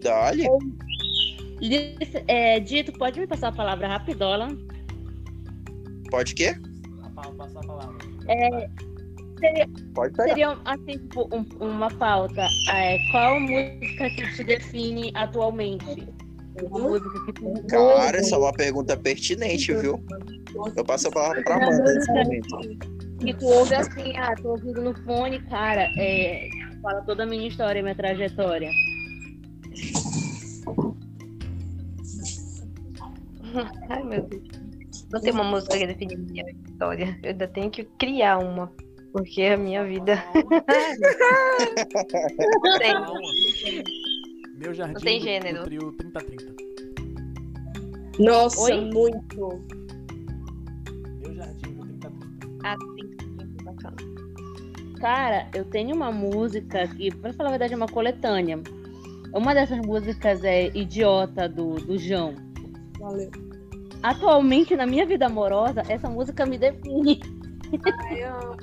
Dali? É, Dito, pode me passar a palavra rapidola? Pode quê? Passar a palavra. É, seria, Pode pegar. seria assim, tipo, um- uma pauta. É, qual música que te define atualmente? Tu Cara, essa é uma pergunta pertinente, viu? Eu passo a palavra pra Amanda nesse momento. Que tu ouve assim, ah, tô ouvindo no fone, cara, é, fala toda a minha história, minha trajetória. Ai, meu Deus. Não tem uma música que define minha história. Eu ainda tenho que criar uma. Porque a minha vida. Não tem. Meu jardim Não tem gênero. do trio 3030. Nossa, Oi? muito. Meu jardim do 3030. Ah. Cara, eu tenho uma música que, pra falar a verdade, é uma coletânea. Uma dessas músicas é Idiota, do, do João. Valeu. Atualmente, na minha vida amorosa, essa música me define. Ai, eu-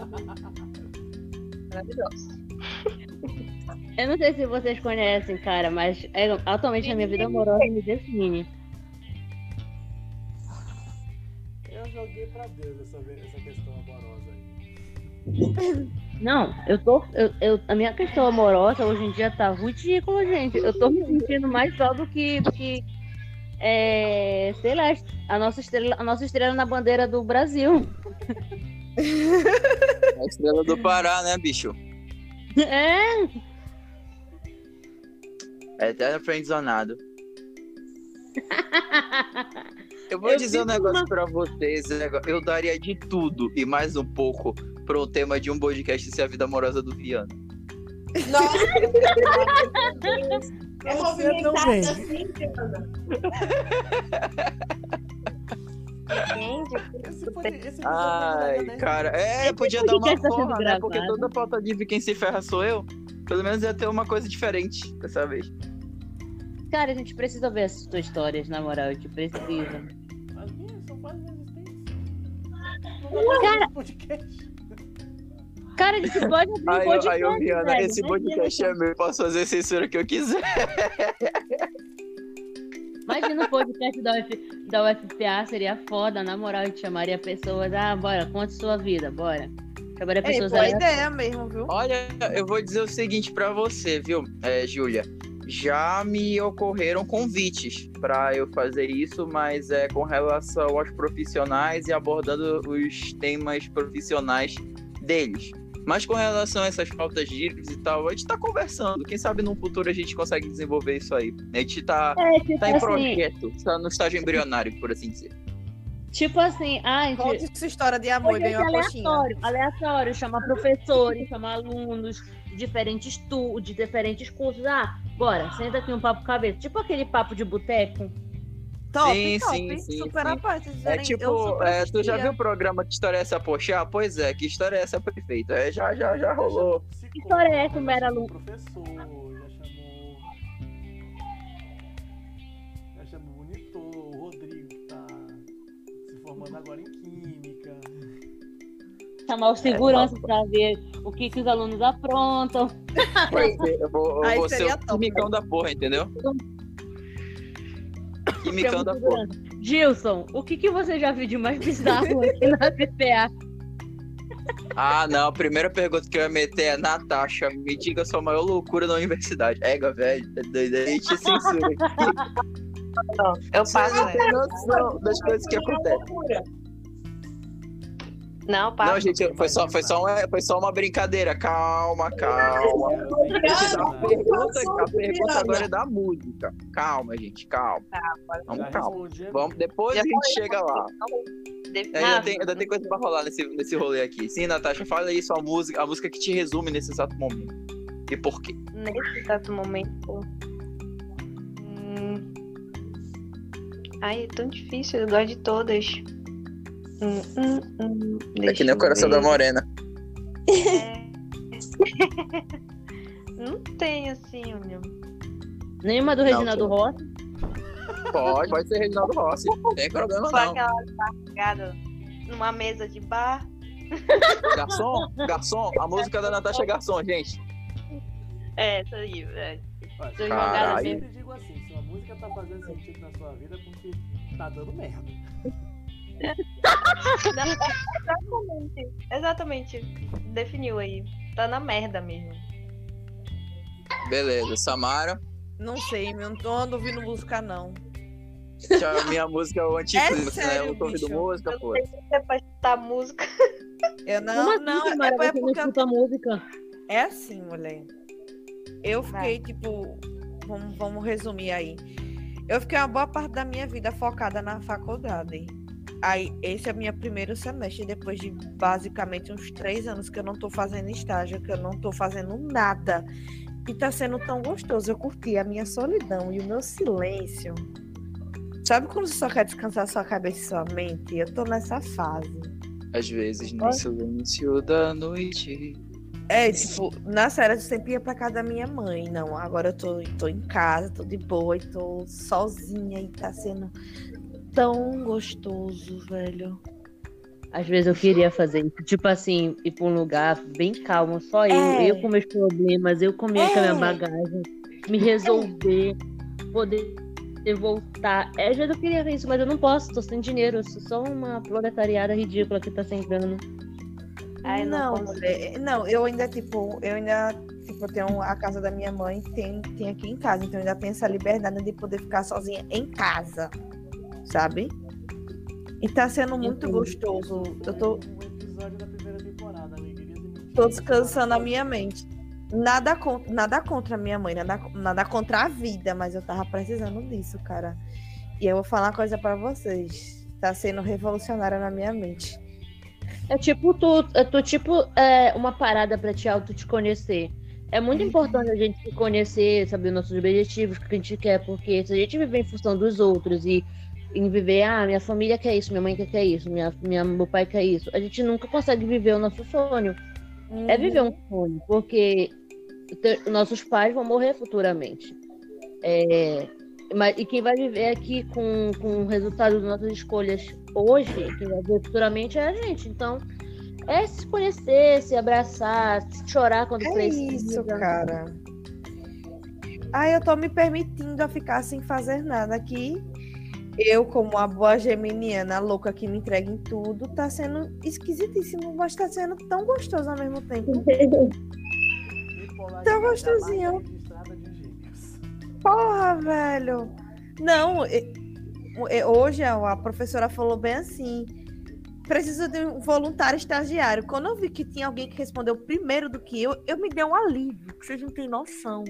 Maravilhoso. Eu não sei se vocês conhecem, cara, mas é- atualmente na minha vida amorosa me define. Eu joguei pra Deus essa, essa questão amorosa aí. Não, eu tô. Eu, eu- a minha questão amorosa hoje em dia tá ridícula, gente. Eu tô me sentindo mais só do que. que é, sei lá, a nossa, estrela, a nossa estrela na bandeira do Brasil. A estrela do Pará, né, bicho? É, É eterno frenzonado. Eu vou Eu dizer um negócio uma- pra vocês. Eu daria de tudo e mais um pouco pro tema de um podcast ser a vida amorosa do Viana. Nossa, é movimentada assim, Ana. Gente, Esse, pode, esse Ai, dar dez cara. É, podia dar uma forra, né? Porque toda pauta de quem se ferra sou eu. Pelo menos ia ter uma coisa diferente dessa vez. cara, a gente precisa ver essas tuas histórias, na moral, a gente precisa. As minhas são quase inexistentes. Não dá pra fazer esse podcast. Cara, a gente pode abrir Aí, podcast. aí, Viana, velho. esse podcast é meu. Posso fazer a censura que eu quiser. Imagina o podcast da, UF, da UFPA, seria foda, na moral, a gente chamaria pessoas, ah, bora, conte sua vida, bora. Chamaria É, pessoas boa aleatórias. ideia mesmo, viu? Olha, eu vou dizer o seguinte pra você, viu, é, Júlia? Já me ocorreram convites pra eu fazer isso, mas é com relação aos profissionais e abordando os temas profissionais deles. Mas com relação a essas pautas gírias e tal, a gente tá conversando. Quem sabe no futuro a gente consegue desenvolver isso aí. A gente tá, É, tipo tá em assim, projeto, tá no estágio embrionário, por assim dizer. tipo assim, ah, a gente, Conte sua história de amor e ganhou uma coxinha. aleatório, aleatório, chamar professores, chamar alunos de diferentes tu, de diferentes cursos. Ah, bora, senta aqui um papo cabeça. Tipo aquele papo de boteco. Top, Sim, top. sim, sim, super sim. vocês É tipo, é, tu já viu o programa Que História é essa, poxa? Pois é, que história é essa, perfeito. É, já, já, já rolou. Psicólogo, história é essa, já mera chamou Lu? Professor, já chamou. Já chamou o monitor, o Rodrigo, que tá se formando agora em Química. Chamar os seguranças pra ver o que, que os alunos aprontam. Vai ser- eu vou, eu Aí vou ser seria o top, quimicão da porra, entendeu? Porra. segurança. Gilson, o que, que você já viu de mais bizarro aqui na FPA? Ah, não. A primeira pergunta que eu ia meter é Natasha, me diga a sua maior loucura na universidade. Ega, velho, é doido. A gente censura aqui. eu Você passo não essa. tem noção das coisas que acontecem. Não, passo. Não, gente, foi só, foi só, uma, foi só uma brincadeira. Calma, calma. A pergunta, a pergunta agora é da música. Calma, gente, calma. Vamos Já calma. respondi. Vamos, depois a gente chega lá. É, ainda, tem, ainda tem coisa pra rolar nesse, nesse rolê aqui. Sim, Natasha, fala aí sua música, a música que te resume nesse exato momento. E por quê? Nesse exato momento. Hum... Ai, é tão difícil, eu gosto de todas. Hum, hum, hum. É que nem o eu coração ver. da morena. É. Não tem assim, olha. Nenhuma do Não, Reginaldo tô- Rossi. Pode, pode ser Reginaldo Rossi. Não tem problema Só não. aquela largada numa mesa de bar. Garçom, garçom, a música da Natasha é garçom, gente. É, isso aí, velho. Eu jogada Caralho. mesmo. sempre digo assim, se uma música tá fazendo sentido na sua vida é porque tá dando merda. Exatamente. Exatamente. Definiu aí. Tá na merda mesmo. Beleza, Samara. Não sei, eu não ando ouvindo música, não. Minha música é o anticlímax, né? sério, Eu tô ouvindo bicho? música, Eu pô. não sei se é pra escutar música. Eu não, Como assim, não, é, Samara, é não porque escuta música? é assim, mulher. Eu Vai. fiquei, tipo, vamos, vamos resumir aí. Eu fiquei uma boa parte da minha vida focada na faculdade. Aí, esse é o meu primeiro semestre, depois de basicamente uns três anos que eu não tô fazendo estágio, que eu não tô fazendo nada. E tá sendo tão gostoso. Eu curti a minha solidão e o meu silêncio. Sabe quando você só quer descansar sua cabeça e sua mente? Eu tô nessa fase. Às vezes no silêncio da noite É, tipo, nas férias eu sempre ia pra casa da minha mãe. Não, agora eu tô, tô em casa, tô de boa e tô sozinha e tá sendo tão gostoso, velho. Às vezes eu queria fazer isso. Tipo assim, ir pra um lugar bem calmo, só eu. É. Eu com meus problemas, eu com a minha É. bagagem, me resolver, poder voltar. É, Às vezes eu queria isso, mas eu não posso, tô sem dinheiro. Eu sou só uma proletariada ridícula que tá sem grana. Ai, não não, mulher, não, eu ainda, tipo, eu ainda, tipo, tenho a casa da minha mãe, tem, tem aqui em casa, então eu ainda tenho essa liberdade de poder ficar sozinha em casa, sabe? E tá sendo muito Entendi. gostoso. Eu tô, tô descansando a minha mente. Nada contra, nada contra a minha mãe, nada, nada contra a vida, mas eu tava precisando disso, cara. E eu vou falar uma coisa pra vocês. Tá sendo revolucionária na minha mente. É tipo tu, é tu tipo é, uma parada pra te auto te conhecer. É muito importante a gente se conhecer, saber nossos objetivos, o que a gente quer, porque se a gente viver em função dos outros e em viver, ah, minha família quer isso, minha mãe quer isso, minha, minha, meu pai quer isso, a gente nunca consegue viver o nosso sonho. É viver um sonho, porque te- nossos pais vão morrer futuramente. É, mas, e quem vai viver aqui com, com o resultado das nossas escolhas hoje, quem vai viver futuramente é a gente. Então, é se conhecer, se abraçar, se chorar quando É precisa. isso, cara. Ai, eu tô me permitindo a ficar sem fazer nada aqui. Eu, como a boa geminiana louca que me entrega em tudo, tá sendo esquisitíssimo, mas tá sendo tão gostoso ao mesmo tempo. Marca gostosinho. Porra, velho. Não, hoje a professora falou bem assim. Precisa de um voluntário estagiário. Quando eu vi que tinha alguém que respondeu primeiro do que eu, eu me dei um alívio, que vocês não têm noção.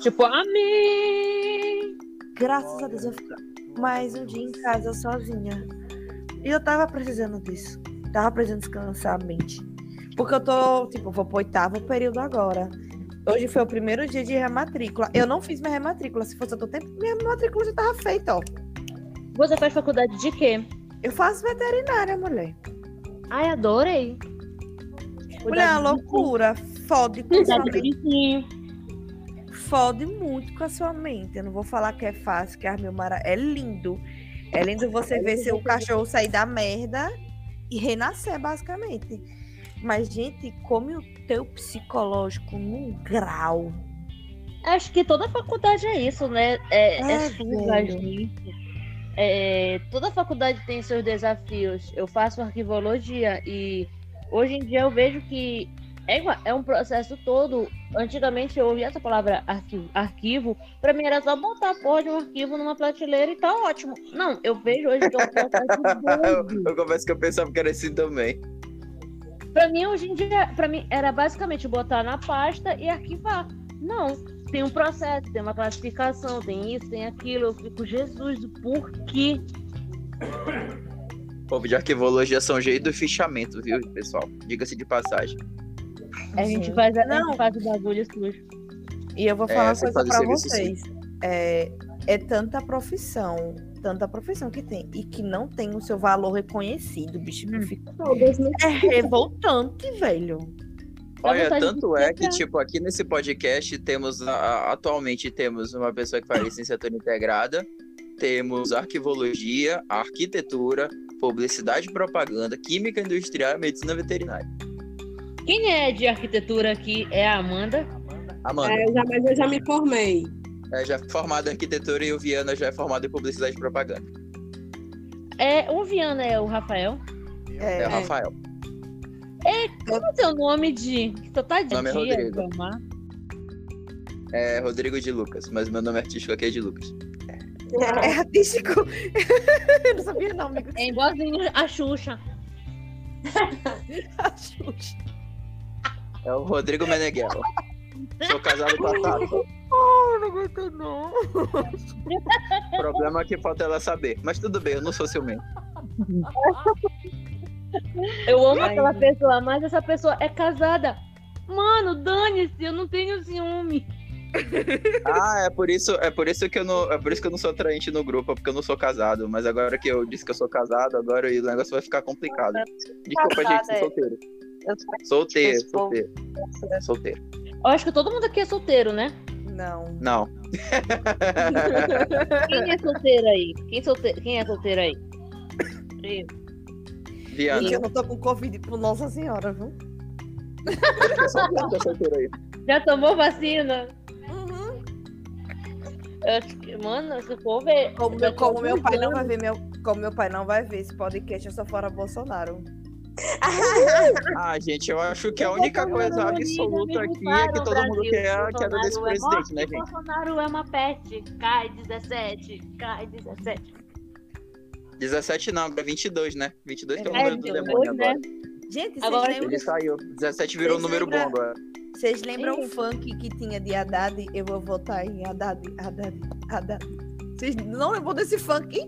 Tipo, amém! Graças a Deus eu fico mais um dia em casa sozinha. E eu tava precisando disso. Tava precisando descansar a mente. Porque eu tô, tipo, vou pro oitavo período agora. Hoje foi o primeiro dia de rematrícula. Eu não fiz minha rematrícula. Se fosse outro tempo, minha rematrícula já tava feita, ó. Você faz faculdade de quê? Eu faço veterinária, mulher. Ai, adorei. Mulher, é uma loucura. Fode com Fode muito com a sua mente. Eu não vou falar que é fácil, que Armil Mara é lindo. É lindo você ver seu cachorro sair da merda e renascer, basicamente. Mas, gente, come o teu psicológico num grau. Acho que toda faculdade é isso, né? É, é, É, gente. É, toda faculdade tem seus desafios. Eu faço arquivologia e hoje em dia eu vejo que é, é um processo todo. Antigamente eu ouvia essa palavra arquivo, arquivo para mim era só botar a porra de um arquivo numa prateleira e tá ótimo. Não, eu vejo hoje que é um processo Eu, doido. eu confesso que eu pensava que era assim também. Pra mim, hoje em dia, pra mim, era basicamente botar na pasta e arquivar. Não, tem um processo, tem uma classificação, tem isso, tem aquilo. Eu fico, Jesus, por quê? O povo de arquivologia são jeito do fichamento, viu, pessoal? Diga-se de passagem. A gente faz, a Não. gente faz o bagulho sujo. E eu vou É, falar uma você coisa pra vocês. É, é tanta profissão, tanta profissão que tem, e que não tem o seu valor reconhecido, bicho. Hum. Fico- É revoltante, velho. Olha, tanto é que, tipo, aqui nesse podcast temos, a- atualmente temos uma pessoa que faz licenciatura integrada, temos arquivologia, arquitetura, publicidade e propaganda, química industrial e medicina veterinária. Quem é de arquitetura aqui é a Amanda. Amanda, Amanda, É, já, mas eu já me formei. é já formada em arquitetura e o Viana já é formado em publicidade e propaganda. É, o Viana é o Rafael. É, É, o Rafael. Qual é o seu nome de. Que tu tá de Nome é dia, Rodrigo. É Rodrigo de Lucas, mas meu nome artístico aqui é de Lucas. é artístico. eu não sabia não, amigo. É igualzinho a Xuxa. É o Rodrigo Meneghello. Sou casado com a Tata. Oh, não aguento não. O problema é que falta ela saber. Mas tudo bem, eu não sou ciumento. Eu amo Ai, aquela pessoa, mas essa pessoa é casada. Mano, dane-se, eu não tenho ciúme. Ah, é por isso, é por isso que eu não, é por isso que eu não sou atraente no grupo, porque eu não sou casado. Mas agora que eu disse que eu sou casado, agora o negócio vai ficar complicado. Desculpa, Casada, gente, sou é. Solteiro. Eu sou Solteiro, solteiro. Solteiro. Eu acho que todo mundo aqui é solteiro, né? Não. Não. Quem é solteiro aí? Quem, solte... Quem é solteiro aí? Eu. Gente, eu não tô com Covid por Nossa Senhora, viu? Já tomou vacina? Uhum. Eu acho que, mano, se for ver. Como, meu, como meu pai não vai ver meu, como meu pai não vai ver esse podcast, eu só fora Bolsonaro. Ah, gente, eu acho que a única coisa Bolsonaro absoluta aqui é que todo mundo quer a queda desse é presidente, morte, né, gente? Bolsonaro é uma peste. Cai 17, cai 17. 17 não, pra 22, né? 22 que é o É, número do 22, demônio né? agora. Gente, vocês Agora lembram, Ele saiu. 17 virou o Vocês número bom lembram- agora. vocês lembram o funk que tinha de Haddad? Eu vou votar em Haddad, Haddad, Haddad. Vocês não lembram desse funk?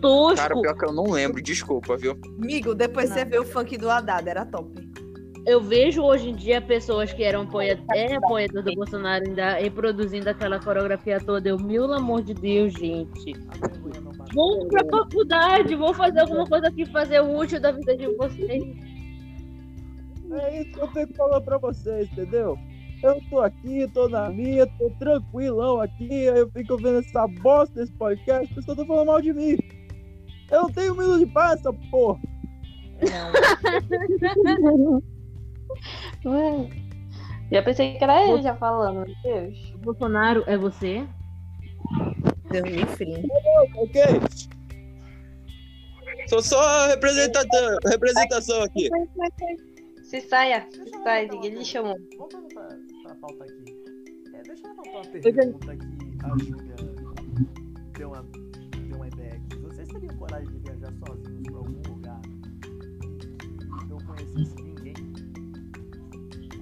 Tosco. Cara, pior que eu não lembro, desculpa, viu? Amigo, depois Não. você vê o funk do Haddad, era top. Eu vejo hoje em dia pessoas que eram apoia... é, apoiadores do Bolsonaro ainda reproduzindo aquela coreografia toda. Eu, pelo amor de Deus, gente. Vou pra faculdade, vou fazer alguma coisa que fazer útil da vida de vocês. É isso que eu tenho que falar pra vocês, entendeu? Eu tô aqui, tô na minha, tô tranquilão aqui, aí eu fico vendo essa bosta desse podcast, as pessoas estão falando mal de mim. Eu não tenho medo de paz, essa porra. Ué. Já pensei que era ele já falando, meu Deus. O Bolsonaro é você? Deus me livre. Ok? Sou só representação, representação aqui. Se saia, se Deixa eu sai, levantar ninguém uma lhe chamou. pergunta. Voltando pra pauta aqui. É, deixa eu levantar uma já- pergunta que a Júlia deu uma, deu uma ideia aqui. Vocês teriam coragem de viajar sozinhos pra algum lugar e não conhecesse ninguém?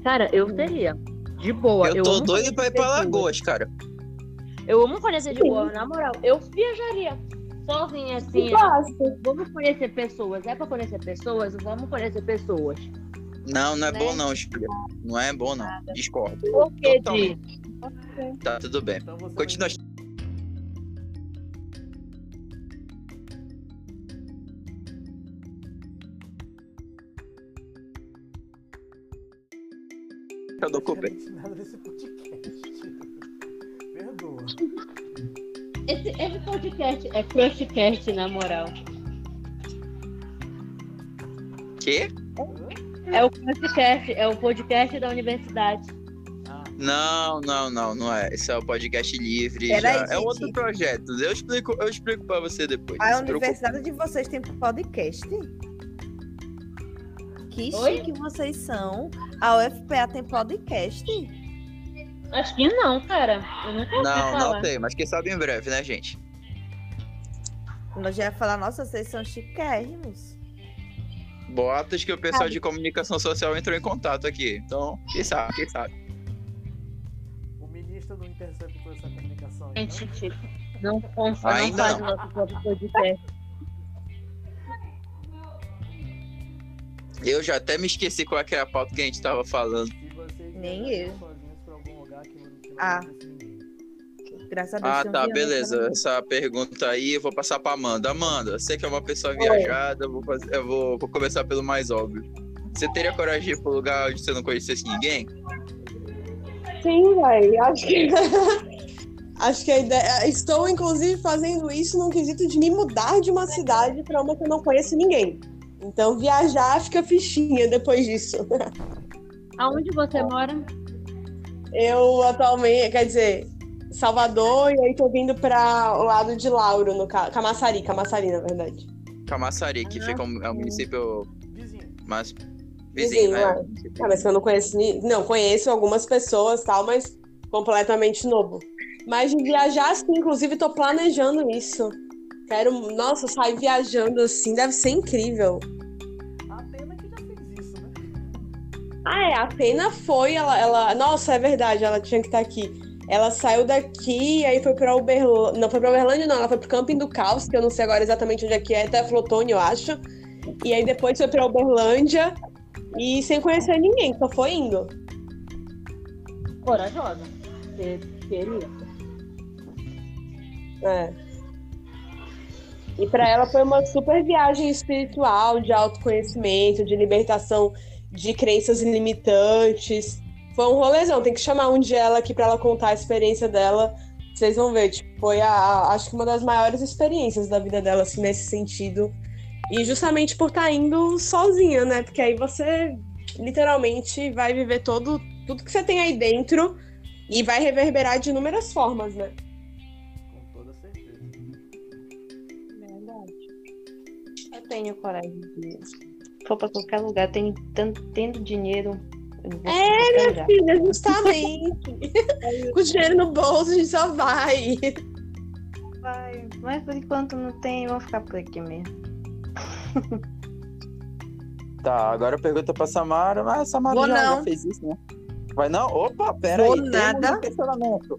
Cara, eu teria. De boa. Eu tô amo doido pra ir pra. Lagoas, cara. Eu amo conhecer de boa, na moral. Eu viajaria sozinha assim. Vamos conhecer pessoas. É pra conhecer pessoas? Vamos conhecer pessoas. Não, não é Né? bom não, Julia. Não é bom não. Discordo. Por que, Totalmente. Di? Tá, tudo bem. Então Continua. Eu dou culpa. nada desse podcast. Perdoa. Esse, esse podcast é Crushcast, na moral. Quê? É o Crushcast, é o podcast da universidade. Não, não, não, não é. Esse é o podcast livre. Peraí. É outro projeto. Eu explico, eu explico pra você depois. A universidade de vocês tem podcast? Que Oi? chique vocês são. A UFPA tem podcast? Acho que não, cara. Eu nunca ouvi Não, falar. não tem, mas quem sabe em breve, né, gente? Nós já ia falar, nossa, vocês são chiquérrimos. Boatos que o pessoal de comunicação social entrou em contato aqui. Então, quem sabe, quem sabe. o ministro não interceptou essa comunicação aí, Gente, não? tipo, não, não, não Ainda faz não. nosso próprio podcast. Eu já até me esqueci qual é era a pauta que a gente tava falando. Se vocês Nem eu. sozinhos Graças a Deus. Ah, um tá, beleza. também. Essa pergunta aí eu vou passar pra Amanda. Amanda, você que é uma pessoa viajada, eu vou, fazer- eu vou, vou começar pelo mais óbvio. Você teria coragem de ir pro lugar onde você não conhecesse ninguém? Sim, velho. Acho que. Acho que a ideia. Estou, inclusive, fazendo isso num quesito de me mudar de uma cidade para uma que eu não conheço ninguém. Então, viajar fica fichinha depois disso. Aonde você mora? Eu atualmente, quer dizer, Salvador, e aí tô vindo para o lado de Lauro, no ca- Camaçari, Camaçari, na verdade. Camaçari, que fica um, é um município Vizinho. mais Vizinho, vizinho, né? é. Ah, mas que eu não conheço. Não, conheço algumas pessoas tal, mas completamente novo. Mas de viajar, sim, inclusive tô planejando isso. Quero, nossa, sair viajando assim, deve ser incrível. A Atena que já fez isso, né? Ah, é, a Atena foi, ela, ela. Nossa, é verdade, ela tinha que estar aqui. Ela saiu daqui, aí foi pra Uberlândia. Não, foi pra Uberlândia, não, ela foi pro Camping do Caos, que eu não sei agora exatamente onde é que é, até Flotone, eu acho. E aí depois foi pra Uberlândia e sem conhecer ninguém, só foi indo. Corajosa. Queria? É. E pra ela foi uma super viagem espiritual, de autoconhecimento, de libertação de crenças limitantes. Foi um rolezão, tem que chamar um dia ela aqui para ela contar a experiência dela. Vocês vão ver, tipo, foi a, a- acho que uma das maiores experiências da vida dela, assim, nesse sentido. E justamente por estar indo sozinha, né? Porque aí você literalmente vai viver todo, tudo que você tem aí dentro e vai reverberar de inúmeras formas, né? Com toda certeza. Verdade. Eu tenho coragem de. For pra qualquer lugar, tenho tanto, tendo dinheiro. Vou É, lugar. Filha, justamente. Com o dinheiro no bolso, a gente só vai. Vai. Mas por enquanto não tem, vamos ficar por aqui mesmo. Tá, agora pergunta pra Samara, mas a Samara Vou já, já não. fez isso, né? Vai não? Opa, pera Vou aí. Temos nada. um questionamento.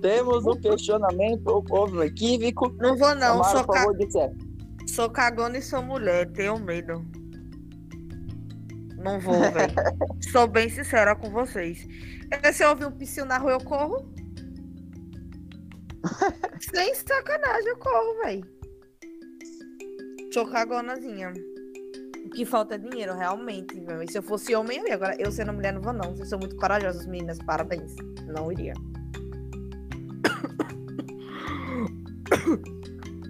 Temos um questionamento, houve um equívoco. Não vou, não. Samara, Sou, por ca... favor, disser. sou cagona e sou mulher. Tenho medo. Não vou, velho. sou bem sincera com vocês. Eh, Se eu ouvir um psiu na rua, eu corro. Sem sacanagem, eu corro, velho. Sou cagonazinha. O que falta é dinheiro, realmente. Meu. E se eu fosse homem, eu ia. Agora, eu sendo mulher, não vou, não. Vocês são muito corajosos, meninas. Parabéns. Não iria.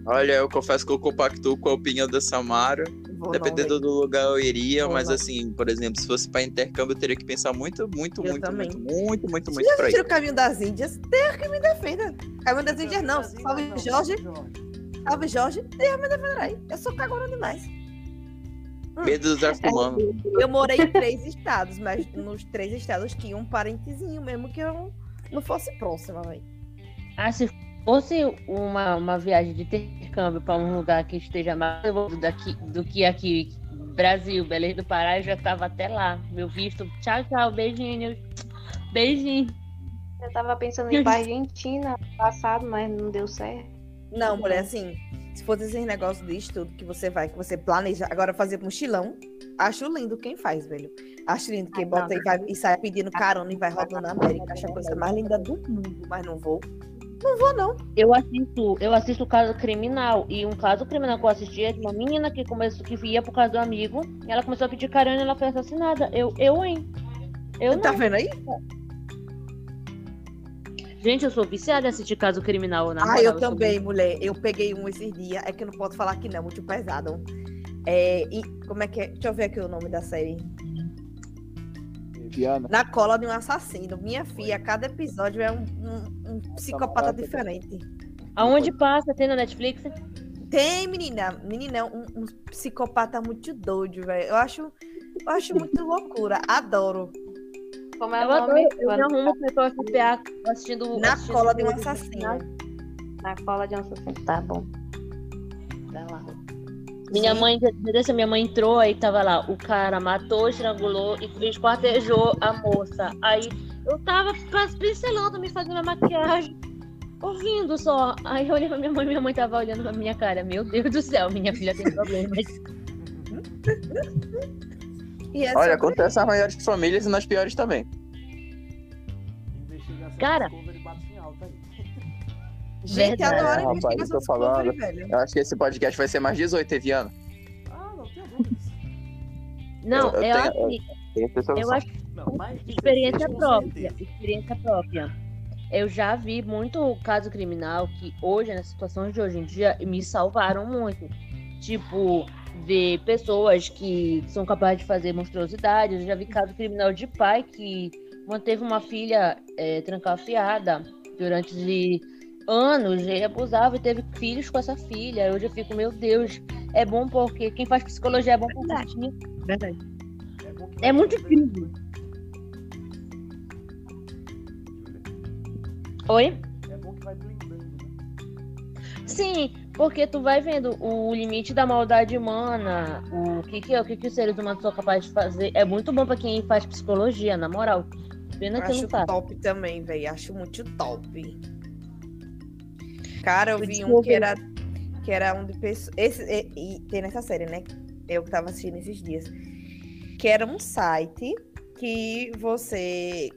Olha, eu confesso que eu compactuo com a opinião da Samara. Vou Dependendo não, do lugar eu iria, Vou mas não. assim, por exemplo, se fosse pra intercâmbio, eu teria que pensar muito, muito, Eu muito, também. muito, muito, muito, muito assistiram ir. o Caminho das Índias? Deus que me defenda. Caminho das Índias não. Salve não, Jorge. Jorge. Salve Jorge. Deus me defenderá. aí. Eu sou cagona demais. Medo dos humanos. Eu morei em três estados, mas nos três estados tinha um parentezinho, mesmo que eu não fosse próxima, velho. Ah, se fosse uma, uma viagem de intercâmbio para um lugar que esteja mais desenvolvido daqui, do que aqui, Brasil, Belém do Pará, eu já estava até lá. Meu visto. Tchau, tchau, beijinhos. Beijinho. Eu tava pensando em ir pra Argentina passado, mas não deu certo. Não, mulher, assim, se fosse esses negócios de estudo que você vai, que você planeja, agora fazer mochilão, acho lindo quem faz, velho. Acho lindo quem bota e, vai, e sai pedindo carona e vai rodando na América. Acho a coisa mais linda do mundo, mas não vou. Não vou, não. Eu assisto, eu assisto caso criminal. E um caso criminal que eu assisti é de uma menina que começou, que ia por causa do amigo. E ela começou a pedir carona e ela foi assassinada. Eu, eu, hein? Eu Tá não. vendo aí? Gente, eu sou viciada em assistir caso criminal. Na Ah, moral, eu também, mulher. Eu peguei um esses dias. É que eu não posso falar que não, muito pesado. É, e como é que é? Deixa eu ver aqui o nome da série. Na cola de um assassino. Minha filha, cada episódio é um, um- um psicopata diferente. Aonde passa? Tem na Netflix? Tem, menina. Menina, é um, um psicopata muito doido, velho. Eu acho, eu acho muito loucura. Adoro. Como é Eu o adoro. nome? Eu me arrumo pra eu FPA assistindo. Na assistindo cola de um assassino. Na cola de um assassino. Tá bom. Vai lá. Minha mãe, dessa minha mãe entrou, aí tava lá, o cara matou, estrangulou e esquartejou a moça. Aí eu tava pincelando, me fazendo a maquiagem, ouvindo só. Aí eu olhei pra minha mãe, minha mãe tava olhando pra minha cara. Meu Deus do céu, minha filha tem problemas. Olha, acontece nas maiores famílias e nas piores também. Investigação Cara. Gente, Verdade. adoro É, rapaz, eu tô falando. Velho. Eu acho que esse podcast vai ser mais 18, Eviano. Ah, não dúvidas. Não, Eu- eu eu, tenho- acho eu acho Não, mais de Experiência 16, com própria. certeza. Experiência própria. Eu já vi muito caso criminal que hoje, nas situações de hoje em dia, me salvaram muito. Tipo, ver pessoas que são capazes de fazer monstruosidades. Eu já vi caso criminal de pai que manteve uma filha é, trancafiada durante anos e abusava e teve filhos com essa filha. Hoje eu fico, meu Deus, é bom porque quem faz psicologia é bom por certinho. Verdade. É, É muito incrível. Oi? É bom que vai blindando, né? Sim, porque tu vai vendo o limite da maldade humana, o que que, é, o que, que os seres humanos são capazes de fazer. É muito bom pra quem faz psicologia, na moral. Pena que eu Acho não top também, velho. Acho muito top. Cara, eu vi um que era, que era um de pessoas. Esse, e, e tem nessa série, né? Eu que tava assistindo esses dias. Que era um site que você.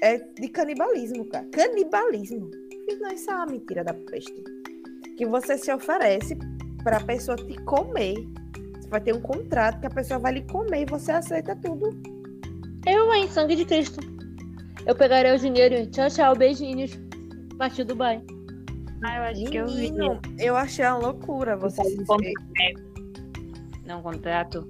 É de canibalismo, cara. Canibalismo. Não, isso é uma mentira da peste. Que você se oferece pra pessoa te comer. Você vai ter um contrato que a pessoa vai lhe comer e você aceita tudo. Eu, hein? Sangue de Cristo. Eu pegaria o dinheiro tchau, tchau, beijinhos. Partiu Dubai. Ah, eu acho que eu vi. Menino, eu achei uma loucura você se. Não, contrato.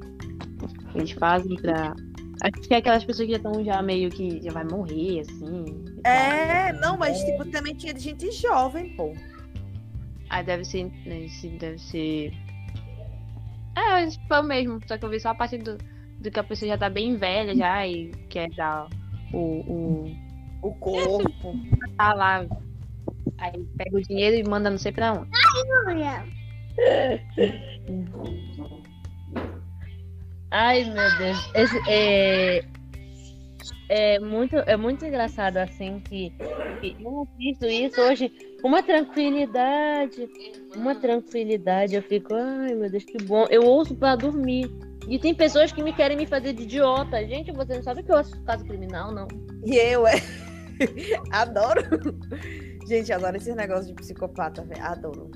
Eles fazem pra. Acho que é aquelas pessoas que já estão já meio que já vai morrer, assim. e tal. É, não, mas tipo, também tinha de gente jovem, pô. Ah, deve ser. né, Deve ser. É, foi o mesmo. Só que eu vi só a parte do, do que a pessoa já tá bem velha já e quer dar o. o O corpo. tá lá. Aí pega o dinheiro e manda não sei pra onde. Ai, meu Deus. Esse, é, é, muito, é muito engraçado, assim, que, que eu assisto isso hoje uma tranquilidade. Uma tranquilidade. Eu fico, ai, meu Deus, que bom. Eu ouço pra dormir. E tem pessoas que me querem me fazer de idiota. Gente, você não sabe que eu assisto caso criminal, não. E eu, é. adoro. Gente, adoro esses negócios de psicopata, velho. Adoro.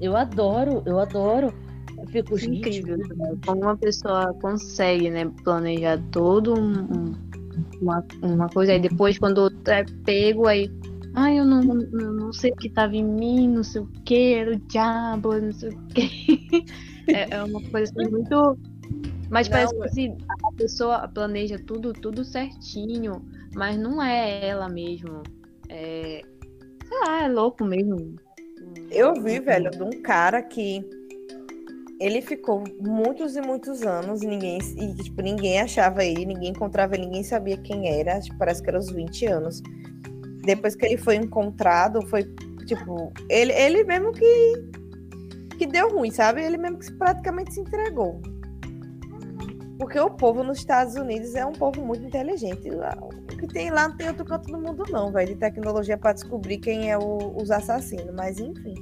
Eu adoro, eu adoro. Eu fico, gente, Incrível, né? Como uma pessoa consegue, né, planejar todo um, um- uma, uma coisa, aí depois quando é pego, aí. Ai, eu não, não, não sei o que tava em mim, não sei o que, era o diabo, não sei o que. É, é uma coisa assim, muito. Mas Não, parece que é- assim, a pessoa planeja tudo, tudo certinho, mas não é ela mesmo. É. Sei lá, é louco mesmo. Eu vi, velho, de um cara que ele ficou muitos e muitos anos e ninguém, e, tipo, ninguém achava ele, ninguém encontrava ele, ninguém sabia quem era. Tipo, parece que era uns 20 anos. Depois que ele foi encontrado, foi tipo, ele, ele mesmo que, que deu ruim, sabe? Ele mesmo que praticamente se entregou. Porque o povo nos Estados Unidos é um povo muito inteligente. Lá- O que tem lá não tem outro canto do mundo, não, velho, de tecnologia para descobrir quem é o- os assassinos. Mas enfim.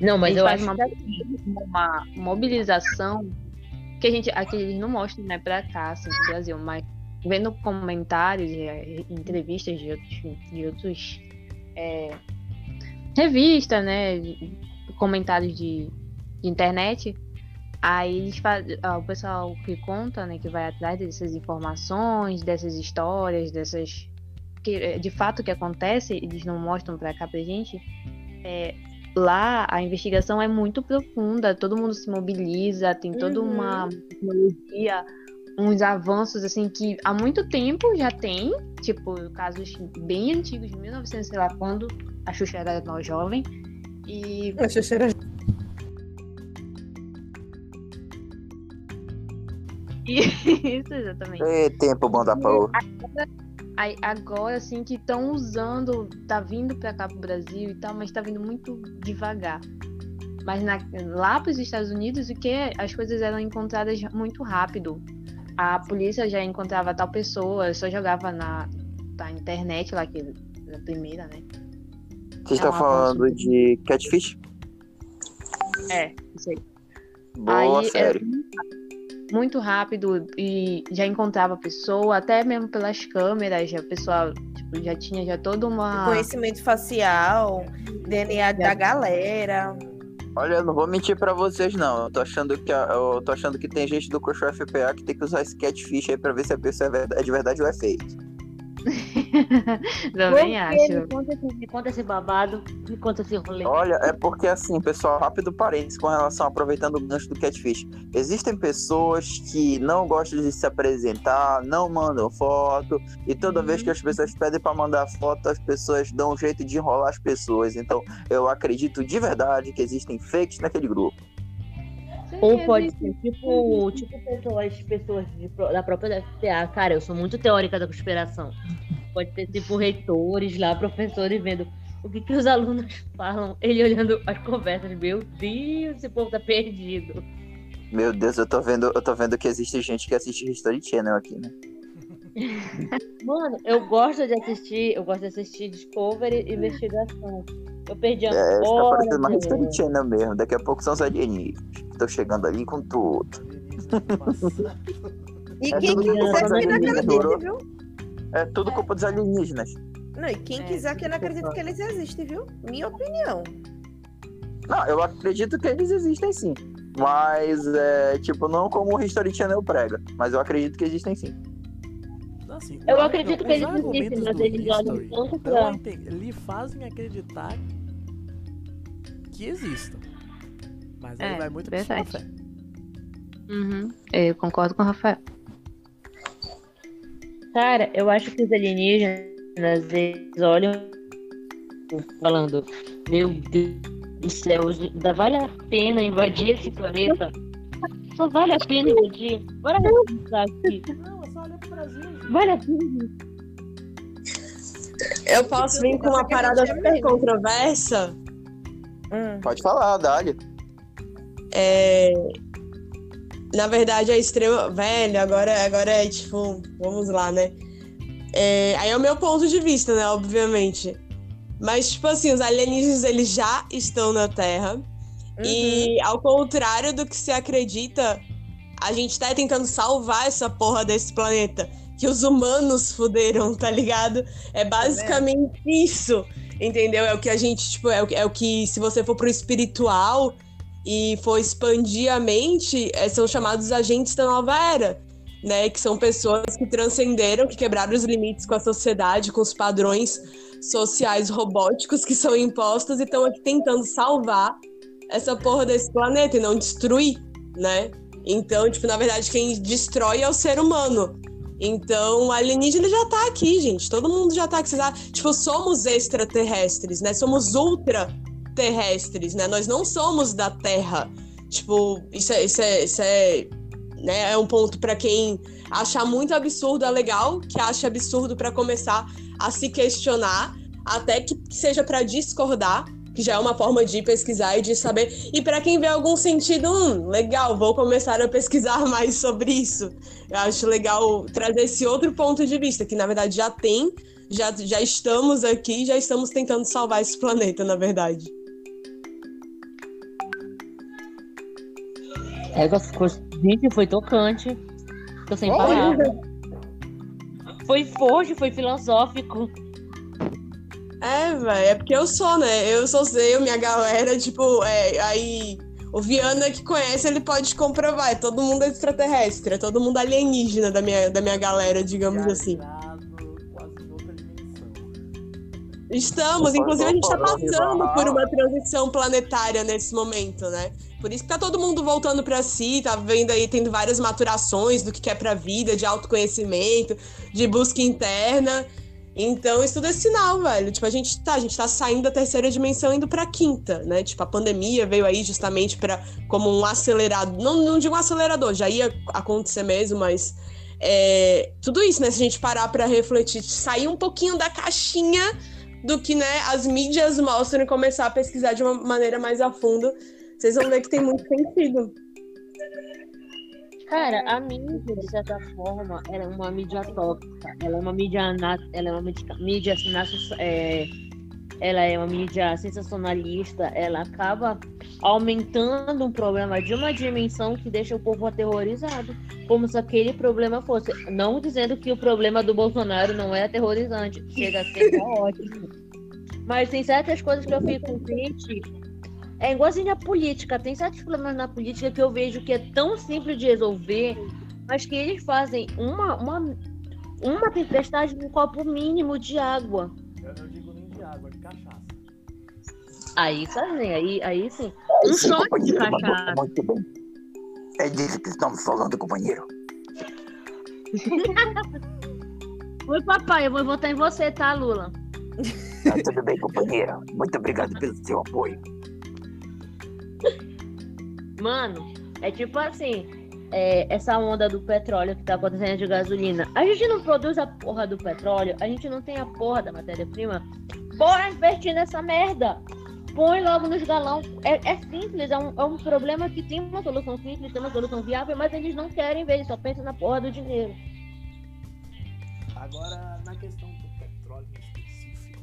Não, mas eu acho uma, que uma mobilização que a gente aqui eles não mostram né pra cá assim do Brasil mas vendo comentários e eh, entrevistas de outros de outros é, revistas né comentários de, de internet aí eles fazem o pessoal que conta né que vai atrás dessas informações dessas histórias dessas que eh, de fato que acontece eles não mostram pra cá pra gente é, lá a investigação é muito profunda, todo mundo se mobiliza, tem toda Uhum. uma tecnologia, uns avanços assim que há muito tempo já tem, tipo casos bem antigos de 1900, sei lá quando a Xuxa era nós jovem e A Xuxa isso exatamente. Ê, tempo bom da. Aí, agora, assim, que estão usando, tá vindo pra cá pro Brasil e tal, mas tá vindo muito devagar. Mas na- lá pros Estados Unidos, o que é? as coisas eram encontradas muito rápido. A polícia já encontrava tal pessoa, só jogava na, na internet lá, que na primeira, né? Vocês É um estão falando avanço. de Catfish? É, isso aí. Boa Aí, é, série. Muito rápido e já encontrava a pessoa, até mesmo pelas câmeras, já, o pessoal tipo, já tinha já toda uma. Conhecimento facial, DNA da galera. Olha, eu não vou mentir pra vocês, não. Eu tô achando que, a- eu tô achando que tem gente do Coxo FPA que tem que usar esse Catfish aí pra ver se a pessoa é verdade- é de verdade ou é fake. Também Por acho. Me conta, esse, me conta esse babado, me conta esse rolê. Olha, é porque assim, pessoal, rápido parênteses com relação, aproveitando o gancho do Catfish. Existem pessoas que não gostam de se apresentar, não mandam foto, e toda vez que as pessoas pedem pra mandar foto, as pessoas dão um jeito de enrolar as pessoas. Então, eu acredito de verdade que existem fakes naquele grupo. Ou pode ser tipo, tipo pessoas, pessoas de da própria FPA. Cara, eu sou muito teórica da conspiração. Pode ter tipo reitores lá, professores vendo o que, que os alunos falam, ele olhando as conversas. Meu Deus, esse povo tá perdido. Meu Deus, eu tô vendo, eu tô vendo que existe gente que assiste History Channel aqui, né? Mano, eu gosto de assistir, eu gosto de assistir Discovery e investigação. Eu perdi a É, tá parecendo uma History Channel mesmo. Daqui a pouco são os alienígenas que estão chegando ali com tudo. Alienígena do passado. E É quem quiser que não acredite, Doro. viu? É tudo culpa dos alienígenas. Não, e quem É, quiser que não acredite que eles existem, viu? Minha opinião. Não, eu acredito que eles existem sim. Mas, é, tipo, não como o History Channel prega. Mas eu acredito que existem sim. Assim, Eu acredito que eles existem, mas eles olham tanto pra- lhe fazem acreditar que existam. Mas aí É, vai muito pra verdade. fé. Uhum. Eu concordo com o Rafael. Cara, eu acho que os alienígenas, eles olham falando, meu Deus do céu, ainda vale a pena invadir esse planeta? Só vale a pena invadir? Bora pensar aqui. Não, é só olhar pro Brasil. gente. Vale a pena. Eu posso vir com uma parada super controversa. Hum. Pode falar, Dália. É... Na verdade, é extrema. Velho, agora, agora é tipo. Vamos lá, né? É... Aí é o meu ponto de vista, né? Obviamente. Mas, tipo assim, os alienígenas eles já estão na Terra. E ao contrário do que se acredita, a gente tá tentando salvar essa porra desse planeta. Que os humanos fuderam, tá ligado? É basicamente isso. Entendeu? É o que a gente, tipo, é o, que- é o que, se você for pro espiritual e for expandir a mente, é, são chamados agentes da nova era. Né, que são pessoas que transcenderam, que quebraram os limites com a sociedade, com os padrões sociais robóticos que são impostos e estão aqui tentando salvar essa porra desse planeta e não destruir, né? Então, tipo, na verdade, quem destrói é o ser humano. Então, o alienígena já tá aqui, gente. Todo mundo já tá aqui. Tipo, somos extraterrestres, né? Somos ultraterrestres, né? Nós não somos da Terra. Tipo, isso é, isso é, isso é, né? é um ponto pra quem achar muito absurdo, é legal que acha absurdo pra começar a se questionar, até que seja pra discordar, que já é uma forma de pesquisar e de saber. E pra quem vê algum sentido, hum, legal, vou começar a pesquisar mais sobre isso. Eu acho legal trazer esse outro ponto de vista, que na verdade já tem, já, já estamos aqui, já estamos tentando salvar esse planeta, na verdade. É, foi- gente, foi tocante. Tô sem palavras. Foi forte, foi filosófico. É, velho, é porque eu sou, né? Eu sou eu, minha galera, tipo, é, aí o Viana que conhece, ele pode comprovar. É todo mundo extraterrestre, é todo mundo alienígena da minha, da minha galera, digamos assim. Viajado Estamos, inclusive a gente tá opa, passando por uma transição planetária nesse momento, né? Por isso que tá todo mundo voltando pra si, tá vendo aí, tendo várias maturações do que quer pra vida, de autoconhecimento, de busca interna. Então, isso tudo é sinal, velho. Tipo, a gente tá, a gente tá saindo da terceira dimensão e indo pra quinta, né? Tipo, a pandemia veio aí justamente para como um acelerado, não, não digo um acelerador, já ia acontecer mesmo, mas é, tudo isso, né? Se a gente parar pra refletir, sair um pouquinho da caixinha do que, né, as mídias mostram e começar a pesquisar de uma maneira mais a fundo, vocês vão ver que tem muito sentido. Cara, a mídia, de certa forma, ela é uma mídia tóxica. Ela é uma mídia, ela é uma mídia, mídia na- é, ela é uma mídia sensacionalista. Ela acaba aumentando um problema de uma dimensão que deixa o povo aterrorizado, como se aquele problema fosse. Não dizendo que o problema do Bolsonaro não é aterrorizante, chega a ser ótimo. Mas tem certas coisas que eu fico triste. É igualzinho na política. Tem certos problemas na política que eu vejo que é tão simples de resolver, mas que eles fazem uma, uma, uma tempestade num copo mínimo de água. Água, de cachaça. Aí, sabe, aí, aí sim. Um shot de cachaça. Muito bem. É disso que estamos falando, companheiro. Oi, papai, eu vou votar em você, tá, Lula? Tá tudo bem, companheiro. Muito obrigado pelo seu apoio. Mano, é tipo assim, é, essa onda do petróleo que tá acontecendo de gasolina. A gente não produz a porra do petróleo, a gente não tem a porra da matéria-prima. Bora investir nessa merda! Põe logo nos galão. É, é simples, é um, é um problema que tem uma solução simples, tem uma solução viável, mas eles não querem ver, eles só pensam na porra do dinheiro. Agora, na questão do petróleo em específico,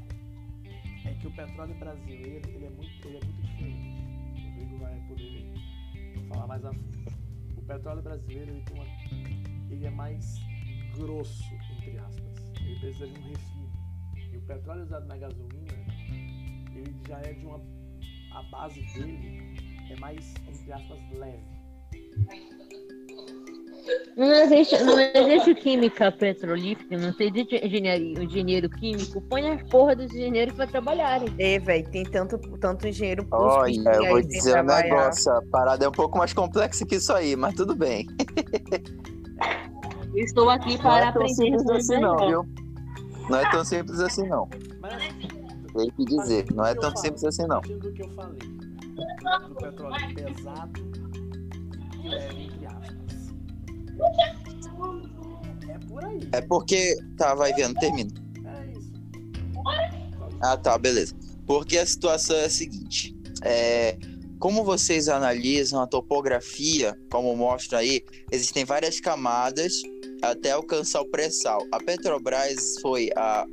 é que o petróleo brasileiro ele é muito, ele é muito diferente. O Rodrigo vai poder falar mais a fundo. O petróleo brasileiro ele, uma, ele é mais grosso, entre aspas. Ele precisa de um refino. O petróleo usado na gasolina, ele já é de uma. A base dele é mais, entre aspas, leve. Não existe, não existe química petrolífera, não existe engenharia, engenheiro químico. Põe as porra dos engenheiros pra trabalharem. É, velho, tem tanto, tanto engenheiro Olha, eu vou dizer um trabalhar. negócio, a parada é um pouco mais complexa que isso aí, mas tudo bem. Eu estou aqui Não para é tão aprender assim não, viu? Não é tão simples assim não. Mas Tem que dizer, não é tão simples assim não. do que eu falei. Do petróleo pesado e leve, entre aspas. É por aí. É porque. Tá, vai vendo, termina. É isso. Ah, tá, beleza. Porque a situação é a seguinte: é, como vocês analisam a topografia, como mostra aí, existem várias camadas até alcançar o pré-sal. A Petrobras foi a,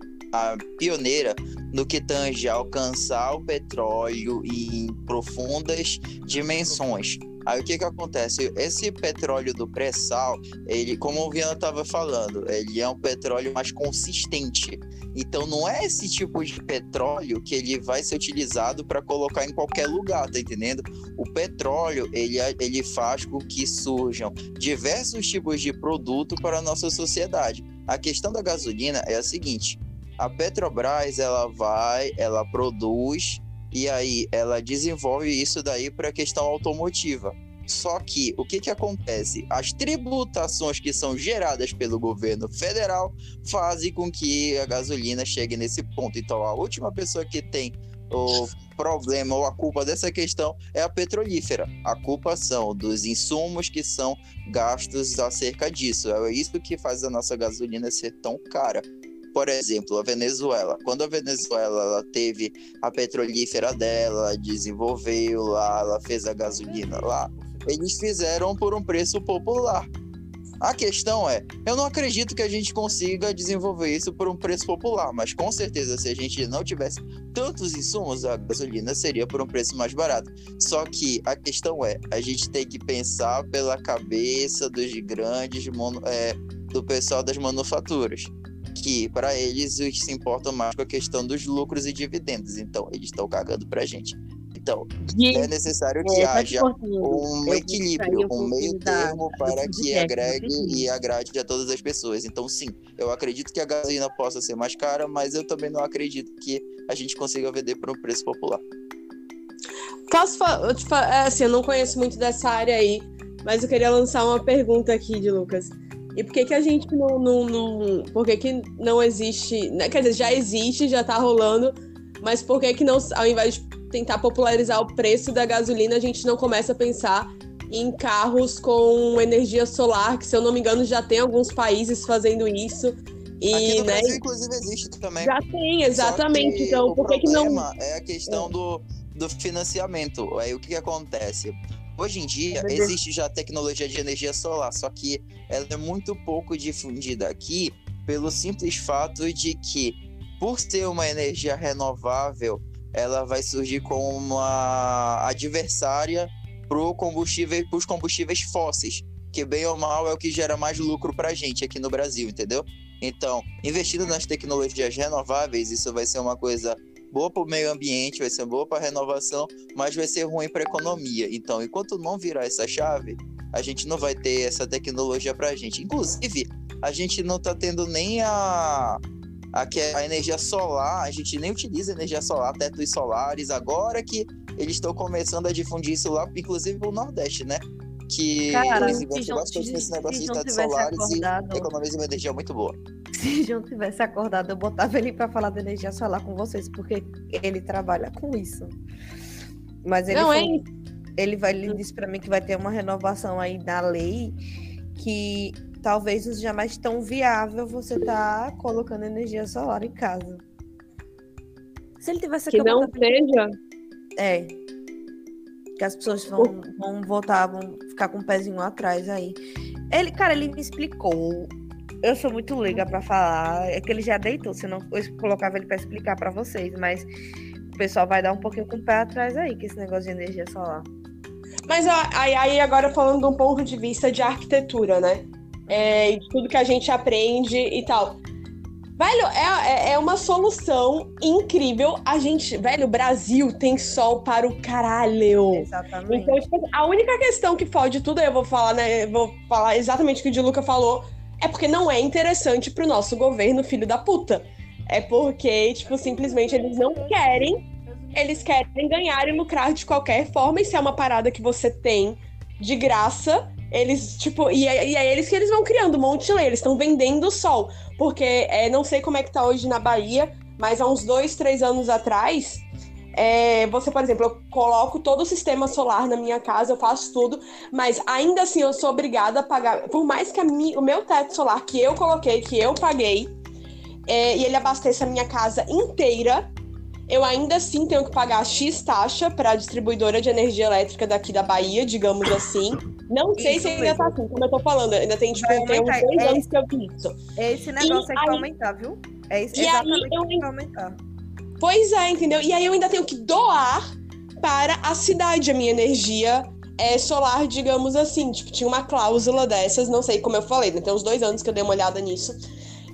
pioneira no que tange a alcançar o petróleo em profundas dimensões. Aí o que que acontece? Esse petróleo do pré-sal, ele, como o Viana estava falando, ele é um petróleo mais consistente. Então não é esse tipo de petróleo que ele vai ser utilizado para colocar em qualquer lugar, tá entendendo? O petróleo, ele, ele faz com que surjam diversos tipos de produto para a nossa sociedade. A questão da gasolina é a seguinte: a Petrobras, ela vai, ela produz e aí ela desenvolve isso daí para a questão automotiva. Só que o que, que acontece? As tributações que são geradas pelo governo federal fazem com que a gasolina chegue nesse ponto. Então, a última pessoa que tem o problema ou a culpa dessa questão é a petrolífera. A culpa são dos insumos que são gastos acerca disso. É isso que faz a nossa gasolina ser tão cara. Por exemplo, a Venezuela. Quando a Venezuela ela teve a petrolífera dela, ela desenvolveu lá, ela fez a gasolina lá, eles fizeram por um preço popular. A questão é, eu não acredito que a gente consiga desenvolver isso por um preço popular, mas com certeza se a gente não tivesse tantos insumos, a gasolina seria por um preço mais barato. Só que a questão é, a gente tem que pensar pela cabeça dos grandes, é, do pessoal das manufaturas, que para eles eles se importam mais com a questão dos lucros e dividendos. Então eles estão cagando pra gente. Então é necessário que É, tá te haja um equilíbrio, um meio termo para que agregue e agrade a todas as pessoas. Então, sim, eu acredito que a gasolina possa ser mais cara, mas eu também não acredito que a gente consiga vender por um preço popular. Posso falar? Tipo, é, assim, eu não conheço muito dessa área aí, mas eu queria lançar uma pergunta aqui de Lucas. E por que que a gente não, não, não- por que que não existe, né? Quer dizer, já existe, já tá rolando, mas por que que não, ao invés de tentar popularizar o preço da gasolina, a gente não começa a pensar em carros com energia solar, que se eu não me engano já tem alguns países fazendo isso. E, Aqui no né, Brasil, inclusive, existe também. já tem, exatamente. Então, por que que não é a questão do, do financiamento. Aí o que, que acontece? Hoje em dia existe já tecnologia de energia solar, só que ela é muito pouco difundida aqui pelo simples fato de que, por ser uma energia renovável, ela vai surgir como uma adversária para combustível, os combustíveis fósseis, que bem ou mal é o que gera mais lucro para a gente aqui no Brasil, entendeu? Então, investindo nas tecnologias renováveis, isso vai ser uma coisa boa para o meio ambiente, vai ser boa para a renovação, mas vai ser ruim para a economia. Então, enquanto não virar essa chave, a gente não vai ter essa tecnologia para a gente. Inclusive, a gente não está tendo nem a, a, é a energia solar, a gente nem utiliza energia solar, tetos solares, agora que eles estão começando a difundir isso lá, inclusive no Nordeste, né? Que Cara, eles investem bastante se- nesse negócio de tivesse solares acordado- e economizam uma energia muito boa. Se João tivesse acordado, eu botava ele pra falar de energia solar com vocês, porque ele trabalha com isso. Mas ele, Não, falou- ele, vai, ele disse pra mim que vai ter uma renovação aí da lei que talvez não seja mais tão viável você tá colocando energia solar em casa. Se ele tivesse que não seja. É. Que as pessoas vão, vão voltar, vão ficar com o pezinho atrás aí. Ele, cara, ele me explicou. Eu sou muito leiga pra falar. É que ele já deitou, senão eu colocava ele pra explicar pra vocês. Mas o pessoal vai dar um pouquinho com o pé atrás aí, que esse negócio de energia solar. Mas aí, aí agora falando de um ponto de vista de arquitetura, né? É, e de tudo que a gente aprende e tal. Velho, é, é, é uma solução incrível. A gente, velho, o Brasil tem sol para o caralho. Exatamente. Então, tipo, a única questão que fode tudo, aí eu vou falar, né? Vou falar exatamente o que o Di Luca falou. É porque não é interessante pro nosso governo, filho da puta. É porque, tipo, simplesmente eles não querem. Eles querem ganhar e lucrar de qualquer forma. E se é uma parada que você tem de graça, eles, tipo, e é, e é eles que eles vão criando um monte de lei. Eles estão vendendo o sol. Porque é, não sei como é que tá hoje na Bahia, mas há uns dois, três anos atrás, é, você, por exemplo, eu coloco todo o sistema solar na minha casa, eu faço tudo, mas ainda assim eu sou obrigada a pagar. Por mais que mi- o meu teto solar que eu coloquei, que eu paguei, é, e ele abasteça a minha casa inteira, eu ainda assim tenho que pagar X taxa para a distribuidora de energia elétrica daqui da Bahia, digamos assim. Não sei Isso se ainda mesmo. tá assim, como eu tô falando, ainda tem, tipo, uns aumentar, dois é anos que eu vi isso. É esse negócio aí que aí- aumentar, viu? É isso, E aí exatamente eu que vai aumentar. Pois é, entendeu? E aí eu ainda tenho que doar para a cidade a minha energia é, solar, digamos assim. Tipo, tinha uma cláusula dessas, não sei como eu falei, né? Tem uns dois anos que eu dei uma olhada nisso.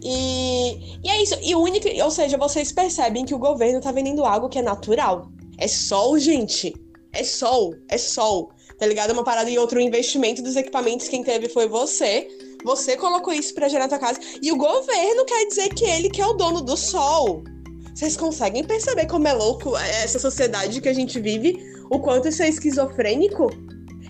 E, e é isso. E o único, ou seja, vocês percebem que o governo tá vendendo algo que é natural. É sol, gente. É sol, é sol. Tá ligado? Uma parada e outro investimento dos equipamentos, quem teve foi você. Você colocou isso pra gerar tua casa. E o governo quer dizer que ele que é o dono do sol. Vocês conseguem perceber como é louco essa sociedade que a gente vive? O quanto isso é esquizofrênico?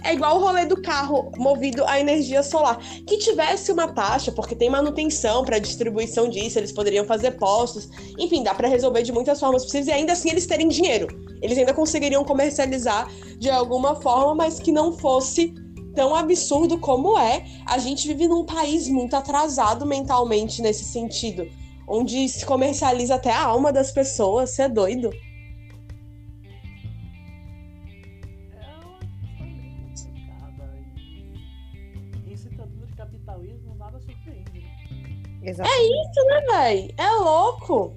É igual o rolê do carro movido a energia solar. Que tivesse uma taxa, porque tem manutenção para distribuição disso, eles poderiam fazer postos. Enfim, dá para resolver de muitas formas possíveis e ainda assim eles terem dinheiro. Eles ainda conseguiriam comercializar de alguma forma, mas que não fosse tão absurdo como é. A gente vive num país muito atrasado mentalmente nesse sentido onde se comercializa até a alma das pessoas, você é doido. Exatamente. Isso, né, véi? É louco.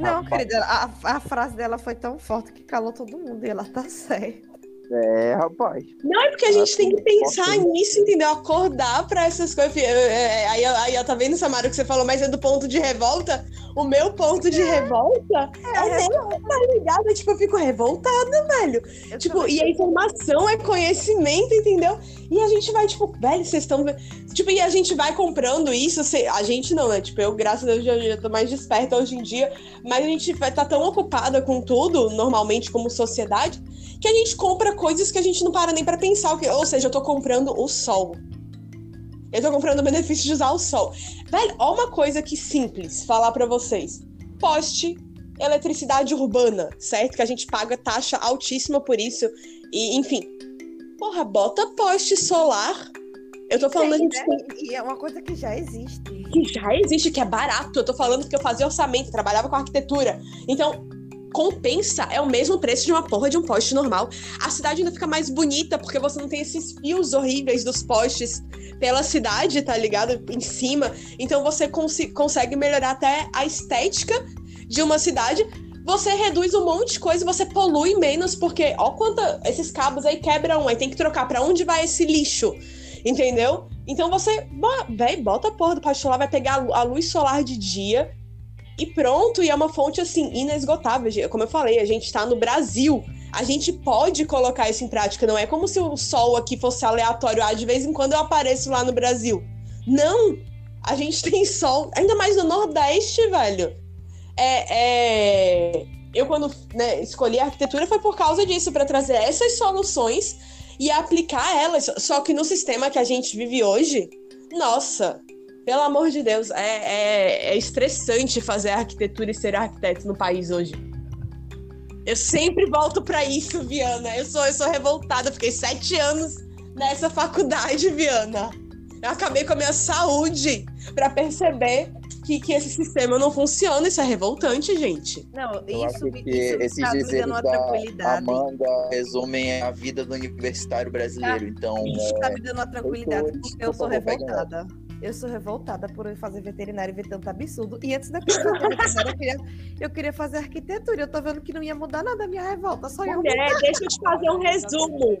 Não, querida, a, a frase dela foi tão forte que calou todo mundo e ela tá certa. É, rapaz. Não é porque a gente tem que pensar nisso, entendeu? Acordar pra essas coisas. É, é, Aí, aí, tá vendo, Samara, o que você falou, mas é do ponto de revolta? O meu ponto de revolta é, meu, tá ligado? Tipo, eu fico revoltada, velho. Eu Tipo, e a informação é conhecimento, entendeu? E a gente vai, tipo, velho, vocês estão. Tipo, e a gente vai comprando isso. cê- A gente não, né? Tipo, eu, graças a Deus, já, já tô mais desperta hoje em dia. Mas a gente vai tá tão ocupada com tudo, normalmente, como sociedade, que a gente compra coisas que a gente não para nem pra pensar. que- Ou seja, eu tô comprando o sol. Eu tô comprando o benefício de usar o sol. Velho, ó uma coisa que simples falar pra vocês. Poste eletricidade urbana, certo? Que a gente paga taxa altíssima por isso. E, enfim. Porra, bota poste solar. Eu tô falando, né? E é uma coisa que já existe. que já existe, que é barato. Eu tô falando que eu fazia orçamento, trabalhava com arquitetura. Então, compensa, é o mesmo preço de uma porra de um poste normal. A cidade ainda fica mais bonita porque você não tem esses fios horríveis dos postes pela cidade, tá ligado? Em cima. Então você consi- consegue melhorar até a estética de uma cidade. Você reduz um monte de coisa, você polui menos, porque ó quanta esses cabos aí quebram aí tem que trocar pra onde vai esse lixo, entendeu? Então você, véi, bota a porra do poste solar, vai pegar a luz solar de dia e pronto, e é uma fonte assim inesgotável. Como eu falei, a gente tá no Brasil. A gente pode colocar isso em prática, não é como se o sol aqui fosse aleatório, ah, de vez em quando eu apareço lá no Brasil. Não! A gente tem sol, ainda mais no Nordeste, velho. É, é... Eu, quando né, escolhi a arquitetura, foi por causa disso, para trazer essas soluções e aplicar elas. Só que no sistema que a gente vive hoje, nossa, pelo amor de Deus, é, é, é estressante fazer arquitetura e ser arquiteto no país hoje. Eu sempre volto pra isso, Viana. Eu sou, eu sou revoltada. Eu Fiquei sete anos nessa faculdade, Viana. Eu acabei com a minha saúde pra perceber que, que esse sistema não funciona. Isso é revoltante, gente. Não, Eu isso, que isso esses tá me dando uma da tranquilidade. Amanda resumem a vida do universitário brasileiro. Então, Isso é, tá me dando uma tranquilidade tô- porque eu sou revoltada. Eu sou revoltada por fazer veterinário e ver tanto absurdo. E antes da veterinário, eu queria, eu queria fazer arquitetura. Eu tô vendo que não ia mudar nada a minha revolta, só ia Mulher, deixa eu te fazer um resumo. Deus.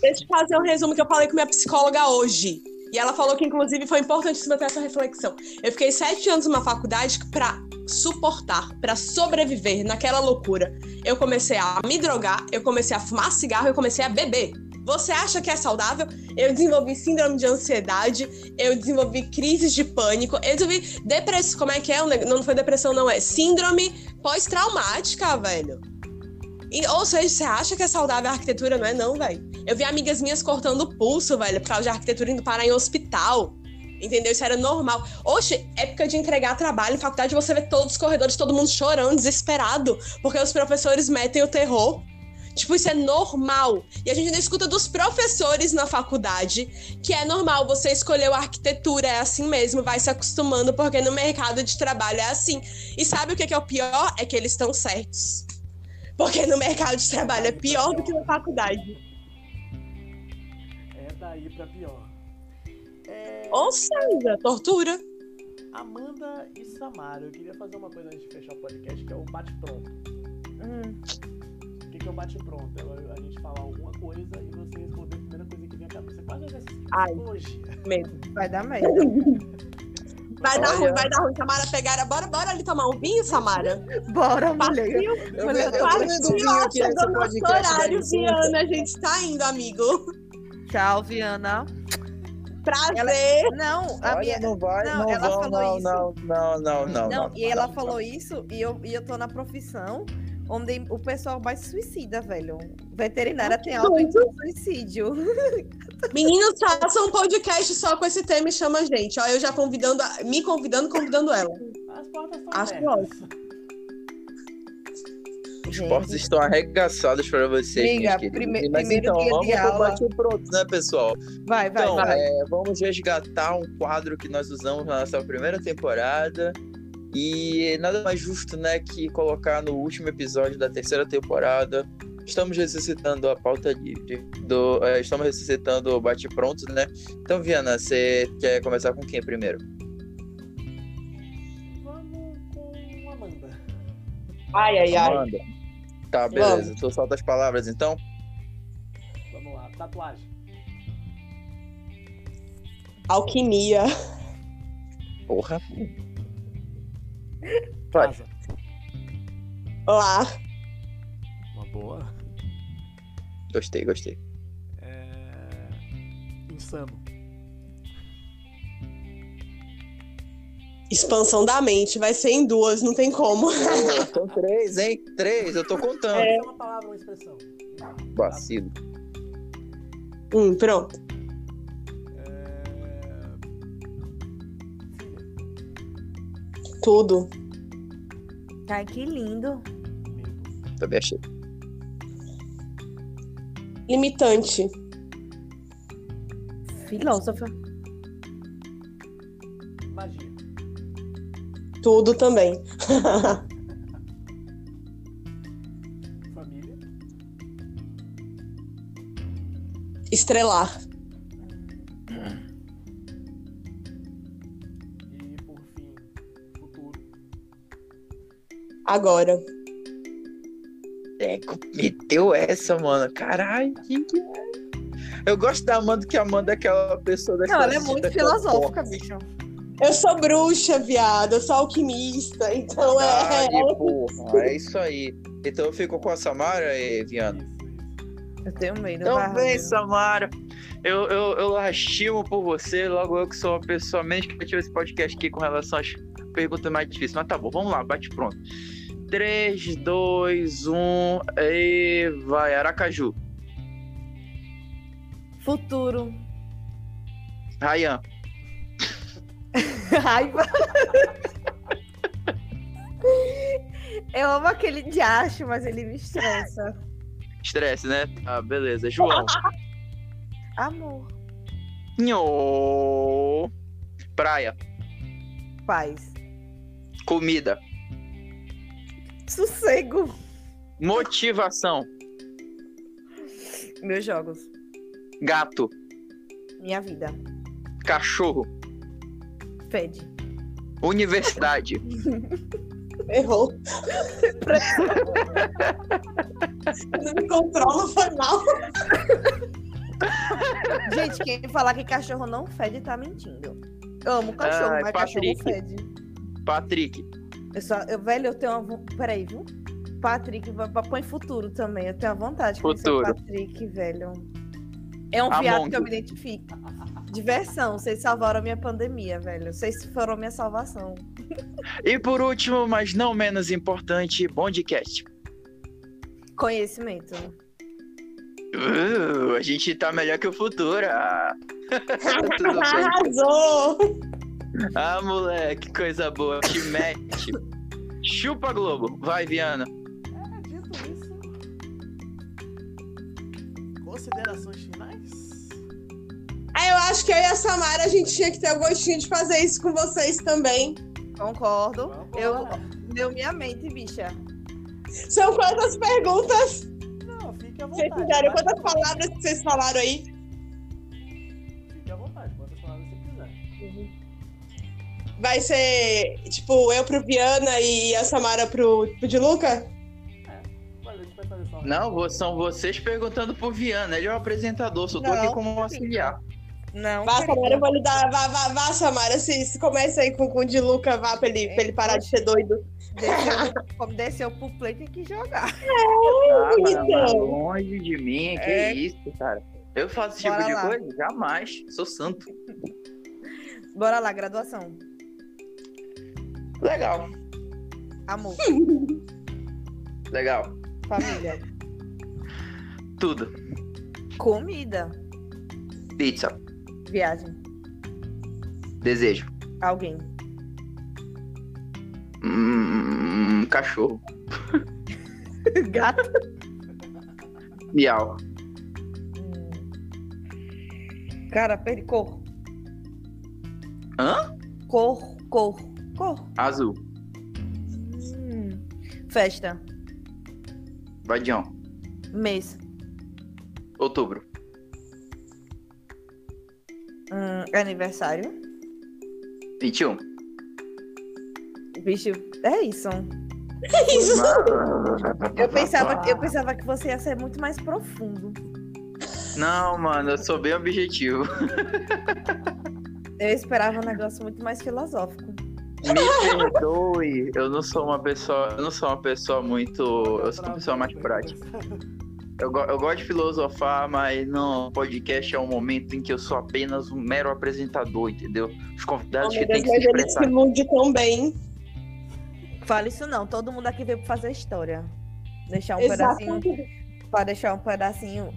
Deixa eu fazer um resumo que eu falei com minha psicóloga hoje. E ela falou que, inclusive, foi importantíssima ter essa reflexão. Eu fiquei sete anos numa faculdade pra suportar, pra sobreviver naquela loucura. Eu comecei a me drogar, eu comecei a fumar cigarro, eu comecei a beber. Você acha que é saudável? Eu desenvolvi síndrome de ansiedade, eu desenvolvi crises de pânico, eu desenvolvi depressão. Como é que é? Não foi depressão, não, é síndrome pós-traumática, velho. E, ou seja, você acha que é saudável a arquitetura? Não é, não, velho. Eu vi amigas minhas cortando o pulso, velho, por causa de arquitetura indo parar em hospital. Entendeu? Isso era normal. Oxe, época de entregar trabalho em faculdade, você vê todos os corredores, todo mundo chorando, desesperado, porque os professores metem o terror. Tipo, isso é normal. E a gente ainda escuta dos professores na faculdade que é normal. Você escolheu a arquitetura, é assim mesmo, vai se acostumando, porque no mercado de trabalho é assim. E sabe o que que é o pior? É que eles estão certos. Porque no mercado de trabalho é pior do que na faculdade. É daí pra pior. É, Ou seja, tortura. Amanda e Samara, eu queria fazer uma coisa antes de fechar o podcast, que é o bate-pronto. Hum, O é o bate-pronto? A gente falar alguma coisa e você responder a primeira coisa que vem à cabeça. Quase um exercício de Ai. psicologia. Medo. vai dar merda. Vai dar Olha. ruim, vai dar ruim. Samara pegar. Bora, bora ali tomar um vinho, Samara. Bora, mulher. Partiu, Eu, Mulher, eu um vinho aqui nesse chegou nosso horário. Viana. A gente tá indo, amigo. Tchau, Viana. Prazer. Não, a Olha, minha. não vai, não, não, ela vão, falou não, isso. não, não, não, não, Não, e ela não, falou isso e eu, e eu tô na profissão onde o pessoal mais se suicida, velho. Veterinária tem alto índice de suicídio. Meninos, façam um podcast só com esse tema e chama a gente. Ó, eu já convidando, a- me convidando, convidando ela. As portas estão abertas. Os portos estão arregaçados para vocês, Amiga, prime- Mas primeiro então, dia de vamos pro aula. pronto, né, pessoal? Vai, vai, Então, vai. é, vamos resgatar um quadro que nós usamos na nossa primeira temporada. E nada mais justo, né, que colocar no último episódio da terceira temporada. Estamos ressuscitando a pauta livre. Do, é, estamos ressuscitando o Bate Pronto, né? Então, Viana, você quer começar com quem primeiro? Vamos com Amanda. Ai, ai, ai. Amanda. Tá, beleza. Tu solta as palavras, então? Vamos lá. Tatuagem. Alquimia. Porra. Vai. Casa. Lá. Uma boa. Gostei, gostei. É... Insano. Expansão da mente. Vai ser em duas, não tem como. São três, hein? Três, eu tô contando. É uma palavra, uma expressão. Vacilo. Hum, pronto. Tudo. Ai, que lindo. Também achei. Limitante. Filósofa. Magia. Tudo também. Família. Estrelar. Agora. É, meteu essa, mano. Caralho, que é? Eu gosto da Amanda, que a Amanda é aquela pessoa da Não, ela é muito filosófica, bicho. Eu sou bruxa, viado. Eu sou alquimista. Então é. Verdade, porra. É isso aí. Então ficou com a Samara, e Viana? Isso, isso. Eu tenho medo. Então vem, Ramiro. Samara. Eu, eu, eu lastimo por você, logo eu que sou uma pessoa menos criativa esse podcast aqui com relação às perguntas mais difíceis. Mas tá bom, vamos lá, bate pronto. 3, 2, 1 e vai, Aracaju. Futuro. Rayan. Raiva. Eu amo aquele diacho, mas ele me estressa. Estresse, né? Tá, beleza. João. Amor. Nhô. Praia. Paz. Comida. Sossego. Motivação. Meus jogos. Gato. Minha vida. Cachorro. Fede. Universidade. Errou. Não me controla, foi mal. Gente, quem falar que cachorro não fede tá mentindo. Eu amo cachorro, Ai, mas Patrick. cachorro fede. Patrick, Eu só, eu, velho, eu tenho uma. Peraí, viu? Patrick, põe futuro também. Eu tenho a vontade de Futuro. Patrick, velho. É um Among viado que eu me identifico. Diversão, vocês salvaram a minha pandemia, velho. Vocês foram a minha salvação. E por último, mas não menos importante, Bondcast. Conhecimento. Uh, a gente tá melhor que o Futura. Tudo bem. Arrasou! Ah, moleque, coisa boa. Te mete. Chupa Globo. Vai, Viana. É, dito isso. Considerações finais? Aí eu acho que eu e a Samara a gente tinha que ter o gostinho de fazer isso com vocês também. Concordo. Eu deu minha mente, bicha. São quantas perguntas? Não, fique à Vocês vontade. fizeram? vai. Quantas palavras que vocês falaram aí? Vai ser, tipo, eu pro Viana e a Samara pro, pro de Luca? Mas a gente vai fazer só. Não, são vocês perguntando pro Viana. Ele é o apresentador, só tô Não, aqui como auxiliar. Não. Vá, querida. Samara, eu vou lhe dar. Vá, vá, vá Samara. Se, se começa aí com, com o de Luca, vá pra ele, pra ele parar de ser doido. Desceu, como desceu pro play, tem que jogar. Ah, bonitão. mas longe de mim, que É. isso, cara. Eu faço esse tipo Bora de lá. coisa? Jamais. Sou santo. Bora lá, graduação. Legal, Amor, legal. família, Tudo. comida, Pizza. viagem, Desejo. alguém, Hum, cachorro. gato. Miau. Hum. Cara, perdi cor. Hã? Cor, cor, cor. Azul. Hum. Festa, Vadião. mês, Outubro. hum, aniversário. 21. Bicho, é isso. Isso. Eu pensava, eu pensava que você ia ser muito mais profundo. Não, mano, eu sou bem objetivo. Eu esperava um negócio muito mais filosófico. Me perdoe, eu não sou uma pessoa, eu não sou uma pessoa muito, eu sou uma pessoa mais prática. Eu, eu gosto de filosofar, mas não, podcast é um momento em que eu sou apenas um mero apresentador, entendeu? Os convidados que têm que se mas ele expressar. se ilude tão bem. Fala isso não, todo mundo aqui veio pra fazer história. Deixar um pedacinho, Exatamente. para deixar um pedacinho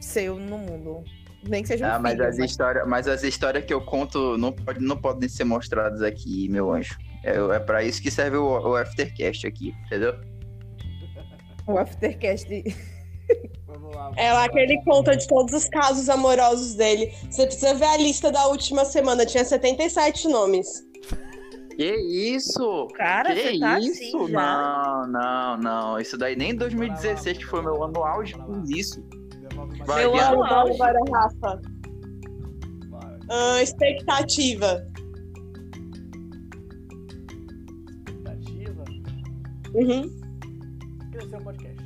seu no mundo. Nem que seja um Ah, mas filho, as histórias, mas as histórias que eu conto não, pode, não podem ser mostradas aqui, meu anjo. É, é para isso que serve o, o Aftercast aqui, entendeu? O aftercast. Vamos lá. É lá que ele conta de todos os casos amorosos dele. Você precisa ver a lista da última semana, tinha 77 nomes. Que isso? Cara, que você tá isso? assim. Não, não, não. Isso daí nem em 2016, que foi meu ano auge, fiz isso. Vai, ano Bora, auge. bora, Rafa. Ah, expectativa. Expectativa. Uhum. Crescer o podcast.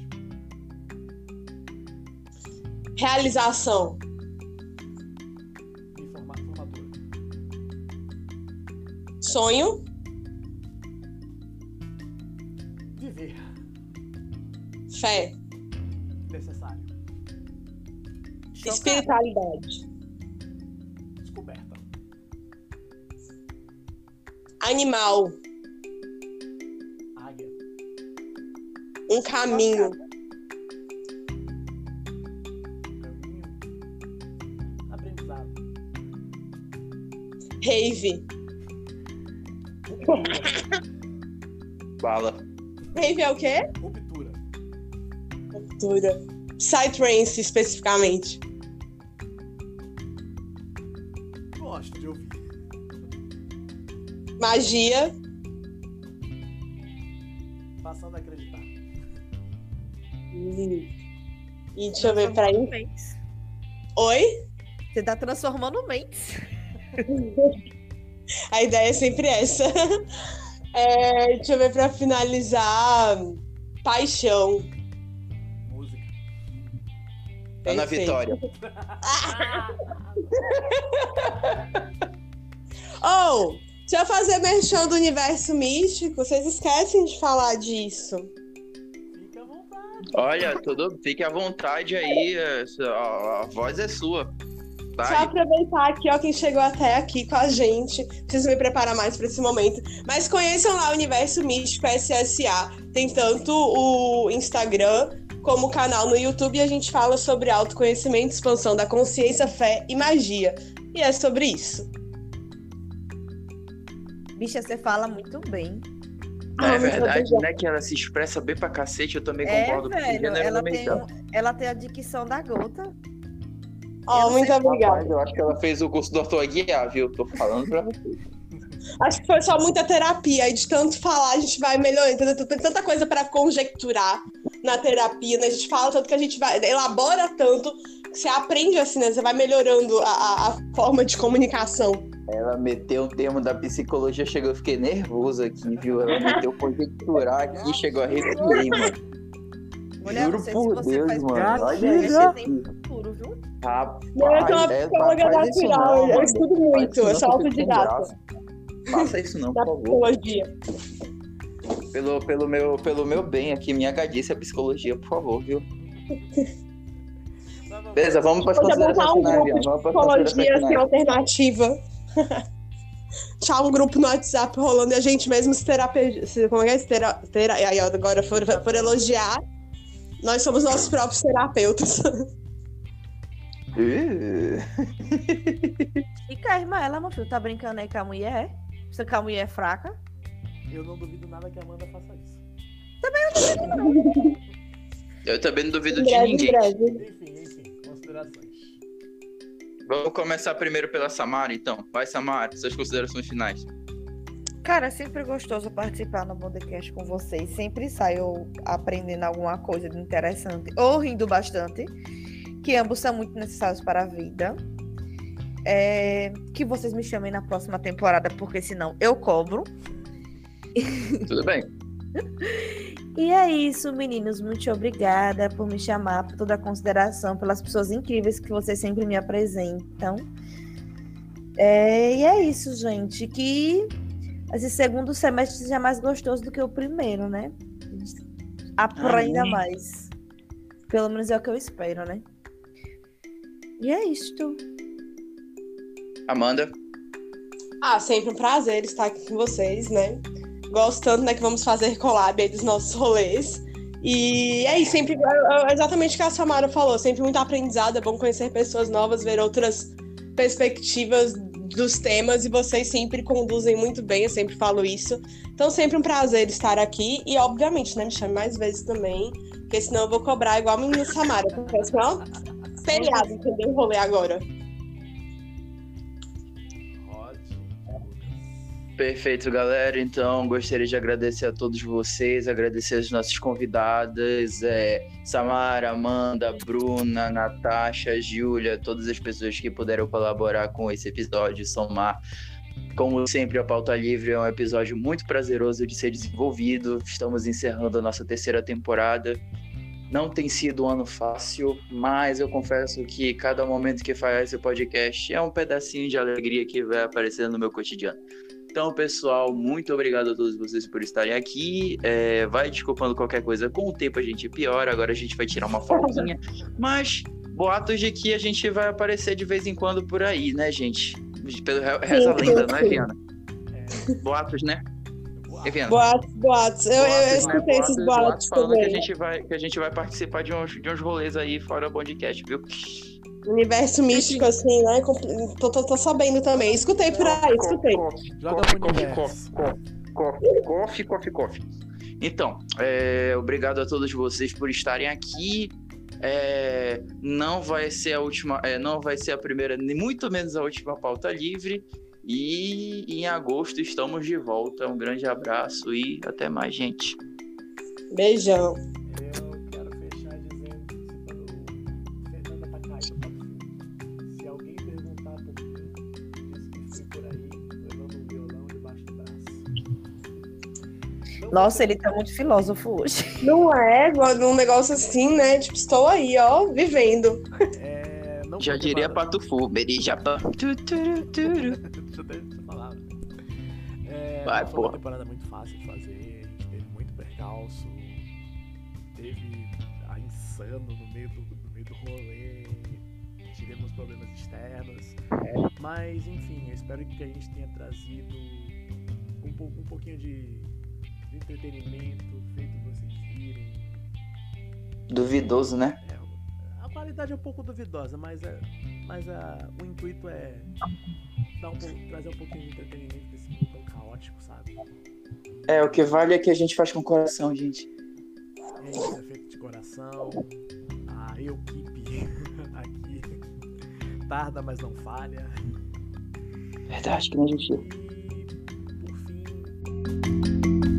Realização. Sonho. Viver. Fé. Espiritualidade. Descoberta. Animal. Águia. Um caminho. Caminho. Aprendizado. Rave. Bala. Rave é o quê? Ruptura. Cultura. Psytrance, especificamente. Gosto de ouvir. Magia. Passando a acreditar. Hum. E deixa eu ver pra aí. Mentes. Oi? Você tá transformando mentes. A ideia é sempre essa. É, deixa eu ver pra finalizar. Paixão. Ana Perfeito. Vitória. Oh, deixa eu fazer merchan do universo místico. Vocês esquecem de falar disso. Fica à vontade. Olha, tudo, fique à vontade aí. A, a voz é sua. Deixa eu Vai. aproveitar aqui, ó, quem chegou até aqui com a gente. Preciso me preparar mais para esse momento. Mas conheçam lá o Universo Místico SSA. Tem tanto o Instagram como canal no YouTube e a gente fala sobre autoconhecimento, expansão da consciência, fé e magia. E é sobre isso. Bicha, você fala muito bem. Ah, é verdade, né? Que ela se expressa bem pra cacete. Eu também É, concordo com o velho. gênero Ela tem, dela. ela tem a dicção da gota. Ó, Eu muito obrigada. Eu acho que ela fez o curso do Dr. Aguiar, viu? Tô falando pra você. Acho que foi só muita terapia. E de tanto falar, a gente vai melhorando. entendeu? Tem tanta coisa para conjecturar na terapia, né? A gente fala tanto que a gente vai, elabora tanto, que você aprende assim, né? Você vai melhorando a, a- a forma de comunicação. Ela meteu um termo da psicologia, chegou, eu fiquei nervoso aqui, viu? Ela meteu conjecturar aqui, chegou a arrepiei, mano. Mulher, Juro por se você Deus, faz mano. Olha Você isso. tem futuro, viu? Rapaz, Não, eu sou uma é, psicóloga natural, não, eu estudo muito, eu sou autodidata graça. Faça isso não, por favor. psicologia. Pelo, pelo, meu, pelo meu bem aqui, minha gadice é psicologia, por favor, viu? Beleza, vamos para as considerações um finais, grupo de psicologia assim, finais. alternativa. Tchau, um grupo no WhatsApp rolando e a gente mesmo se terapia. Como é que é? Se tera, tera, aí, ó, agora for, for elogiar, nós somos nossos próprios terapeutas. E a irmã, ela, meu filho, tá brincando aí com a mulher? Você que a mulher é fraca? Eu não duvido nada que a Amanda faça isso. Eu também não duvido de Breve, ninguém. breve. Enfim, enfim, considerações. Vamos começar primeiro pela Samara, então. Vai, Samara, suas considerações finais. Cara, é sempre gostoso participar no podcast com vocês. Sempre saio aprendendo alguma coisa de interessante ou rindo bastante, que ambos são muito necessários para a vida. É, Que vocês me chamem na próxima temporada, porque senão eu cobro. Tudo bem? E é isso, meninos. Muito obrigada por me chamar, por toda a consideração, pelas pessoas incríveis que vocês sempre me apresentam. É, e é isso, gente. Que esse segundo semestre seja mais gostoso do que o primeiro, né? Aprenda Amém. mais. Pelo menos é o que eu espero, né? E é isto. Amanda. Ah, sempre um prazer estar aqui com vocês, né? Gosto tanto, né, que vamos fazer collab aí dos nossos rolês. E é isso, sempre é exatamente o que a Samara falou, sempre muito aprendizado, é bom conhecer pessoas novas, ver outras perspectivas dos temas e vocês sempre conduzem muito bem, eu sempre falo isso. Então, sempre um prazer estar aqui e, obviamente, né, me chame mais vezes também, porque senão eu vou cobrar igual a menina Samara, porque senão, feriado, entendeu? Rolê agora. Perfeito, galera. Então, gostaria de agradecer a todos vocês, agradecer as nossas convidadas, é, Samara, Amanda, Bruna, Natasha, Júlia, todas as pessoas que puderam colaborar com esse episódio, somar. Como sempre, a Pauta Livre é um episódio muito prazeroso de ser desenvolvido. Estamos encerrando a nossa terceira temporada. Não tem sido um ano fácil, mas eu confesso que cada momento que faz esse podcast é um pedacinho de alegria que vai aparecendo no meu cotidiano. Então, pessoal, muito obrigado a todos vocês por estarem aqui. É, vai desculpando qualquer coisa, com o tempo a gente piora, agora a gente vai tirar uma folguinha. Mas boatos de que a gente vai aparecer de vez em quando por aí, né, gente? Pelo re- reza a lenda, não é, sim. Viana? É, Boatos, né? É, Viana? Boatos, boatos. Eu, eu, eu Boatos, né? escutei esses Boatos, boatos boatos falando que a, também. gente vai, que a gente vai participar de uns, de uns rolês aí fora do podcast, viu? Universo místico, assim, né? Tô, tô, tô sabendo também. Escutei por aí, escutei. Joga pro universo. coffee, coffee, coffee, coffee. Então, é, obrigado a todos vocês por estarem aqui. É, não vai ser a última, é, não vai ser a primeira, nem muito menos a última pauta livre. E em agosto estamos de volta. Um grande abraço e até mais, gente. Beijão. Nossa, ele tá muito filósofo hoje. Não é, um negócio assim, né? Tipo, estou aí, ó, vivendo. É, não Já diria Pato Fu, eu falar. É, Vai, não foi uma temporada muito fácil de fazer, a gente teve muito percalço, teve a insano no meio do, no meio do rolê, tivemos problemas externos, mas enfim, eu espero que a gente tenha trazido um, um pouquinho de, de entretenimento, feito vocês virem. Duvidoso, né? É, a qualidade é um pouco duvidosa, mas, é, mas a, o intuito é dar um pouco- trazer um pouquinho de entretenimento desse mundo tão caótico, sabe? É, o que vale é que a gente faz com o coração, gente. É isso, é feito de coração. A equipe aqui tarda, mas não falha. Verdade, que nem a gente. E